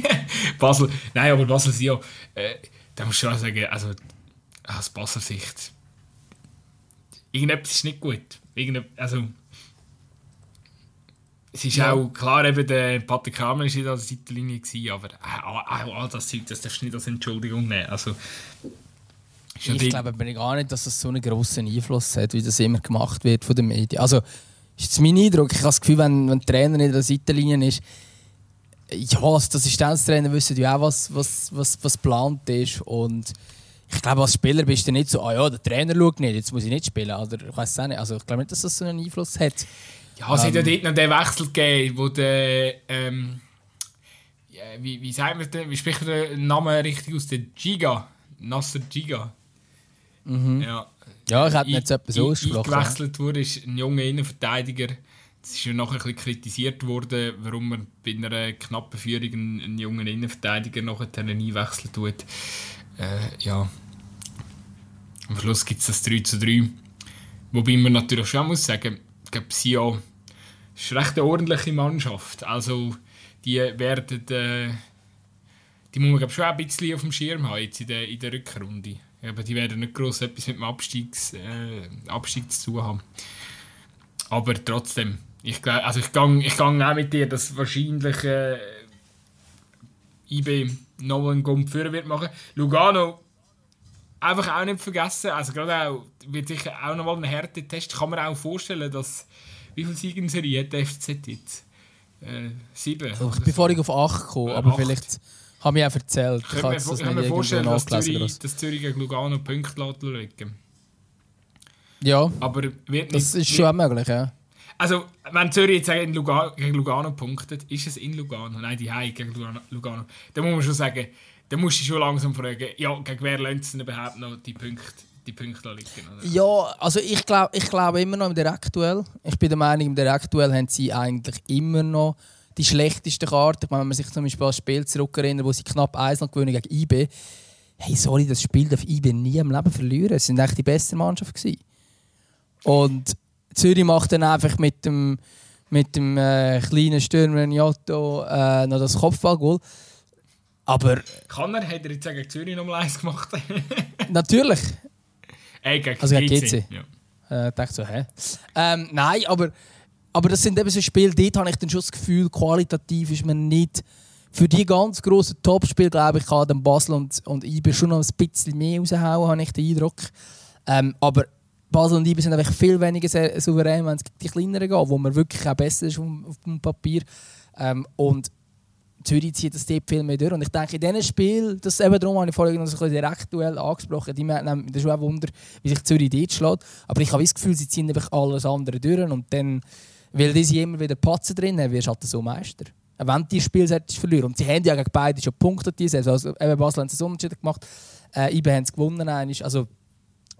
Basel, nein, aber Basel sind ja, äh, da muss ich schon sagen, also aus Basler Sicht, irgendetwas ist nicht gut. also, es ist ja. auch klar, eben der Patrick Kramer war in der Seitenlinie, gewesen, aber äh, all das Zeug, das darfst du nicht als Entschuldigung nehmen. Also, ich glaube aber gar nicht, dass das so einen grossen Einfluss hat, wie das immer gemacht wird von den Medien. Also, ist mein Eindruck. Ich habe das Gefühl, wenn, wenn der Trainer in der Seitenlinie ist, ja, als Assistenztrainer wissen ja auch, was, was, was, was geplant ist. Und ich glaube, als Spieler bist du nicht so, ah ja, der Trainer schaut nicht, jetzt muss ich nicht spielen. Oder ich weiß auch nicht. Also ich glaube nicht, dass das so einen Einfluss hat. Ja, es ähm, hat ja ähm, dort noch den Wechsel gegeben, wo der, ähm, ja, wie, wie sagt man denn, wie spricht man den Namen richtig aus? Der Giga, Nasser Giga. Mhm. Ja. ja, ich hätte nicht so etwas ausgesprochen. Eingewechselt wurde, ist ein junger Innenverteidiger, es ist ja nachher ein bisschen kritisiert worden, warum man bei einer knappen Führung einen, einen jungen Innenverteidiger nachher einwechseln tut. Äh, ja. Am Schluss gibt es das 3 zu 3. Wobei man natürlich schon muss sagen, ich glaube, Sion ist recht eine ordentliche Mannschaft. Also, die werden. Äh, die muss man glaub, schon ein bisschen auf dem Schirm haben jetzt in der, in der Rückrunde. Aber die werden nicht gross etwas mit dem Abstiegs, äh, Abstieg zu tun haben. Aber trotzdem, ich glaube, also ich gehe ich gang auch mit dir, dass wahrscheinlich äh, IB noch einen Gump führen wird machen. Lugano einfach auch nicht vergessen, also gerade auch, wird sicher auch nochmal ein Härtetest. Kann man auch vorstellen, dass, wie viele Siege in Serie hat der FCZ jetzt? Äh, sieben? Also ich bin vorhin auf acht gekommen, äh, aber acht. vielleicht haben wir auch erzählt. Ich kann mir, mir vorstellen, dass Zürich, dass Zürich gegen Lugano Punkte legen Ja, aber wird das nicht, ist schon wird, möglich, ja. Also, wenn Zürich jetzt in Lugano, gegen Lugano punktet, ist es in Lugano? Nein, die Hai gegen Lugano. Dann muss man schon sagen, dann musst du schon langsam fragen, ja, gegen wer lernt es überhaupt noch die Punkte, die Punkte liegen? Oder? Ja, also ich glaube ich glaub immer noch im Direktuell. Ich bin der Meinung, im Direktuell haben sie eigentlich immer noch die schlechteste Karte. Wenn man sich zum Beispiel an das Spiel zurückerinnert, wo sie knapp 1 gewinnen gegen IB. Hey, sorry, das Spiel darf IB nie im Leben verlieren. Sie sind eigentlich die beste Mannschaft gewesen. Und Zürich macht dann einfach mit dem, mit dem äh, kleinen Stürmer Njotto äh, noch das Kopfballgoal. Aber... Kann er? Hat er jetzt gegen Zürich noch mal eins gemacht? natürlich. Ey, gegen also gegen GC. Ja. Äh, ich dachte so, hä? Ähm, nein, aber, aber das sind eben so Spiele, dort habe ich dann schon das Gefühl, qualitativ ist man nicht... Für die ganz grossen Topspiele, glaube ich, kann dann Basel und, und IB schon noch ein bisschen mehr raushauen, habe ich den Eindruck. Ähm, aber Basel und IB sind einfach viel weniger souverän, wenn es die kleineren geht, wo man wirklich auch besser ist auf, dem Papier. Ähm, und Zürich zieht das dort viel mehr durch. Und ich denke, in diesem Spiel, das eben darum habe ich vorhin noch so ein direkt Duell angesprochen, die, das ist auch ein Wunder, wie sich Zürich dort schlägt. Aber ich habe das Gefühl, sie ziehen einfach alles andere durch. Und dann, weil diese immer wieder Patzen drin haben, wirst du halt so Meister wenn die Spiel verlieren. Und sie haben ja gegen beide schon Punkte Also eben Basel haben sie Unentschieden gemacht, äh, IB haben es gewonnen. Also,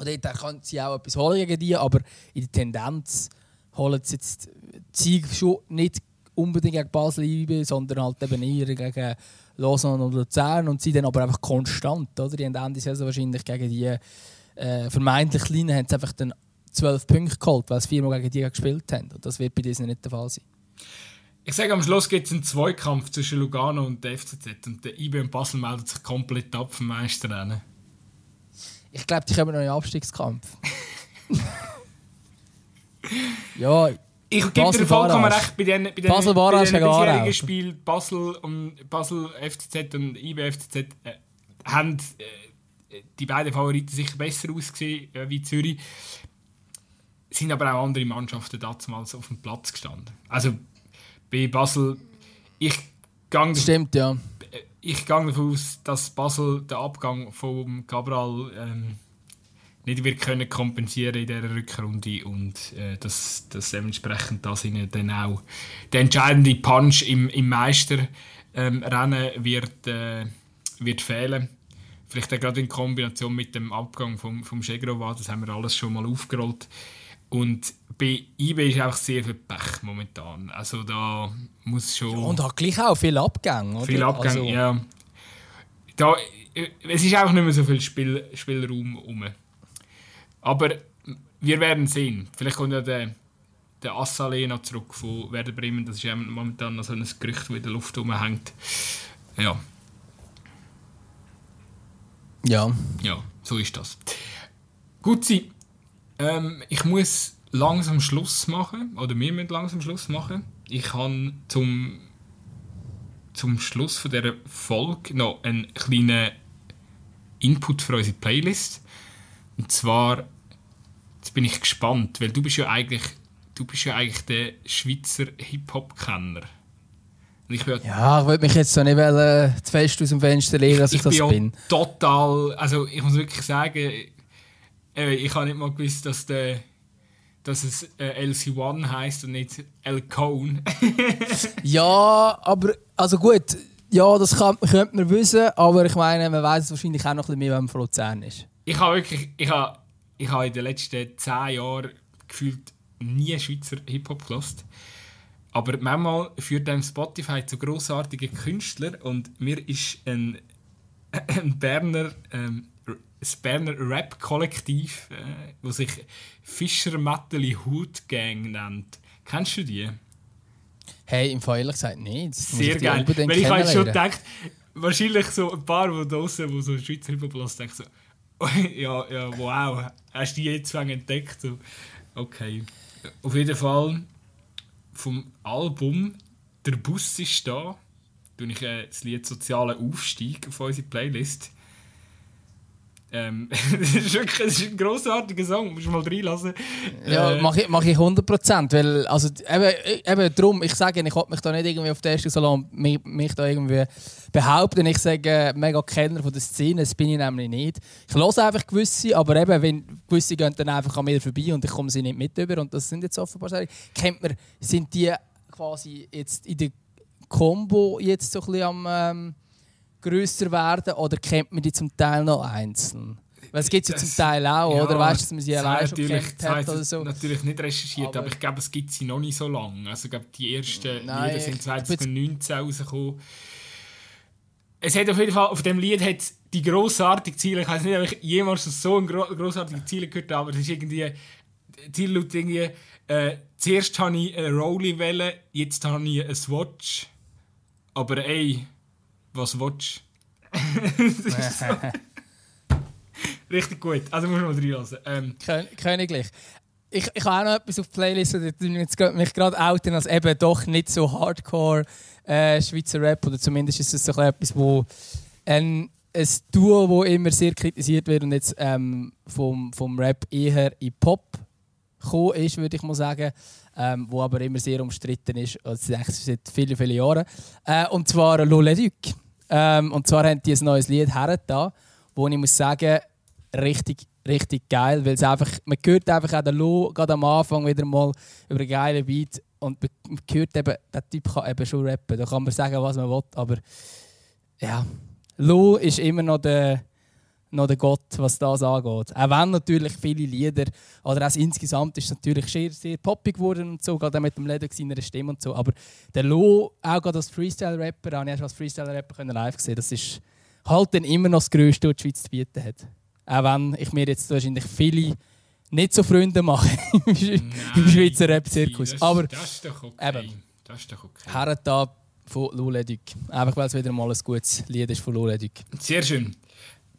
dort können sie auch etwas holen gegen die, aber in der Tendenz holen sie jetzt die Sieg schon nicht unbedingt gegen Basel IB, sondern halt eben eher gegen Lausanne und Luzern und sie dann aber einfach konstant. Oder? Die haben Ende Saison wahrscheinlich gegen die äh, vermeintlich Kleinen haben sie einfach dann 12 Punkte geholt, weil sie viermal gegen die gespielt haben. Und das wird bei diesen nicht der Fall sein. Ich sage, am Schluss gibt es einen Zweikampf zwischen Lugano und der FCZ und der IB und Basel meldet sich komplett ab vom Meisterrennen. Ich glaube, die kommen noch in den Abstiegskampf. ja, ich gebe dir vollkommen recht bei den, bei den, Basel bei den bisherigen Spielen. Basel, und, Basel FCZ und IB FCZ äh, haben äh, die beiden Favoriten sicher besser ausgesehen äh, wie Zürich. Sind aber auch andere Mannschaften damals auf dem Platz gestanden. Also bei Basel, ich gehe Stimmt, ja. Ich gehe davon aus, dass Basel den Abgang von Cabral ähm, nicht wird können kompensieren in dieser Rückrunde und äh, dass, dass dementsprechend das ihnen dann auch der entscheidende Punch im, im Meisterrennen ähm, wird, äh, wird fehlen. Vielleicht auch gerade in Kombination mit dem Abgang vom, vom Chegrova, das haben wir alles schon mal aufgerollt. Und bei eBay ist auch sehr viel Pech momentan. Also da muss schon... Ja, und hat gleich auch viel Abgang, oder? Viel Abgang, also... ja. Da, äh, es ist einfach nicht mehr so viel Spiel, Spielraum rum. Aber wir werden sehen. Vielleicht kommt ja der, der Assalé noch zurück von Werder Bremen. Das ist ja momentan noch so ein Gerücht, das in der Luft rumhängt. Ja. Ja. Ja, so ist das. Gut, Sie ähm, ich muss langsam Schluss machen, oder wir müssen langsam Schluss machen. Ich habe zum, zum Schluss von dieser Folge noch einen kleinen Input für unsere Playlist. Und zwar, jetzt bin ich gespannt, weil du bist ja eigentlich, du bist ja eigentlich der Schweizer Hip-Hop-Kenner. Ich ja, ich würde mich jetzt so nicht wollen, zu fest aus dem Fenster legen, dass ich, ich das bin. bin. total, also ich muss wirklich sagen, äh, ich habe nicht mal gewusst, dass, der, dass es äh, LC1 heißt und nicht El Cone. ja, aber also gut, ja, das kann, könnte man wissen, aber ich meine, man weiß es wahrscheinlich auch noch ein bisschen mehr, wenn man von Luzern ist. Ich habe wirklich, ich habe, ich habe in den letzten zehn Jahren gefühlt nie Schweizer Hip-Hop gelost. Aber manchmal führt einem Spotify zu grossartigen Künstlern und mir ist ein, ein Berner ähm, das Berner Rap-Kollektiv, äh, das sich Fischer Metteli Hood Gang nennt. Kennst du die? Hey, im Fall ehrlich gesagt nicht. Sehr geil. Weil ich habe schon gedacht, wahrscheinlich so ein paar, die draußen, die so Schweizer Hip-Hop denken so, ja, ja, wow, hast du die jetzt entdeckt? So, okay. Auf jeden Fall vom Album «Der Bus ist da» tue ich äh, das Lied «Sozialer Aufstieg» auf unsere Playlist. Ähm, das, ist wirklich, das ist ein grossartiger Song, musst du mal reinlassen. Ja, äh, mache ich, mach ich 100%, weil, also eben, eben darum, ich sage, ich will mich da nicht irgendwie auf der ersten Salon mich, mich da irgendwie behaupten. Ich sage, mega Kenner von der Szene, das bin ich nämlich nicht. Ich höre einfach gewisse, aber eben, wenn gewisse gehen dann einfach an mir vorbei und ich komme sie nicht mit über und das sind jetzt offenbar Serien. Kennt man, sind die quasi jetzt in der Combo jetzt so ein bisschen am... Ähm, grösser werden oder kennt man die zum Teil noch einzeln? Weil es gibt es ja zum Teil auch, ja, oder? Weißt du, dass man sie allein schon kennt hat oder so? natürlich nicht recherchiert, aber, aber ich glaube, es gibt sie noch nicht so lange. Also, ich glaube, die ersten Nein, Lieder sind 2019 rausgekommen. Es hat auf jeden Fall, auf dem Lied hat die grossartige Ziele, ich weiß nicht, ob ich jemals so ein gro grossartige Ziele gehört habe, aber es ist irgendwie, Ziel laut irgendwie, äh, zuerst habe ich eine Rolli wählen, jetzt habe ich eine Swatch. Aber ey, was willst du? Richtig gut. Also muss man mal reinlassen. Ähm, Königlich. ich, ich habe auch noch etwas auf die Playlist, und jetzt mich gerade outen als eben doch nicht so Hardcore äh, Schweizer Rap, oder zumindest ist es so etwas, wo ein, ein Duo, das immer sehr kritisiert wird und jetzt ähm, vom, vom Rap eher in Pop gekommen ist, würde ich mal sagen, ähm, wo aber immer sehr umstritten ist, also seit vielen, vielen Jahren. Äh, und zwar Lole Duc. Ähm, und zwar haben die ein neues Lied hergetan, wo ich muss sagen, richtig, richtig geil, weil es einfach, man hört einfach auch den Lo gerade am Anfang wieder mal über einen geilen Beat und man hört eben, der Typ kann eben schon rappen, da kann man sagen, was man will, aber ja, Lo ist immer noch der noch der Gott, was das angeht. Auch wenn natürlich viele Lieder, oder auch insgesamt ist natürlich sehr, sehr poppig geworden und so, gerade mit dem Leder seiner Stimme und so. Aber der Lo, auch gerade als Freestyle-Rapper, habe ich erst als Freestyle-Rapper live gesehen, das ist halt dann immer noch das Größte, was die Schweiz zu bieten hat. Auch wenn ich mir jetzt wahrscheinlich viele nicht so Freunde mache im Schweizer Rap-Zirkus. Aber das ist doch okay. Eben, das ist doch okay. Herrentab von Luledig. Einfach weil es wieder mal ein gutes Lied ist von Luledig. Sehr schön.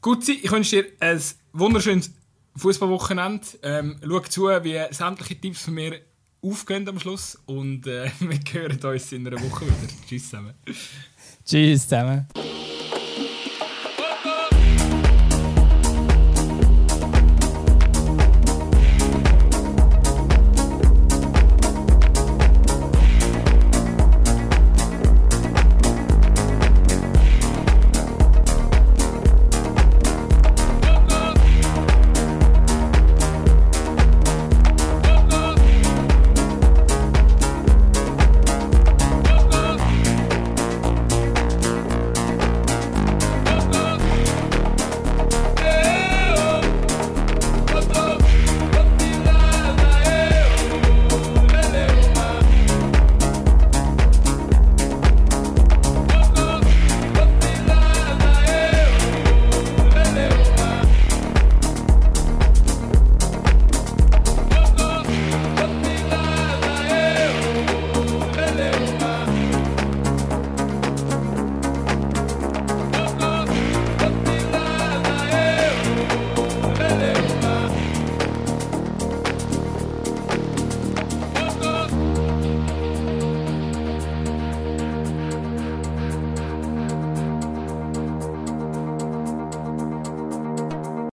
Gut, ich wünsche dir ein wunderschönes Fußballwochenende. Ähm, schau zu, wie sämtliche Tipps von mir aufgehen am Schluss. Und äh, wir hören uns in einer Woche wieder. Tschüss zusammen. Tschüss zusammen.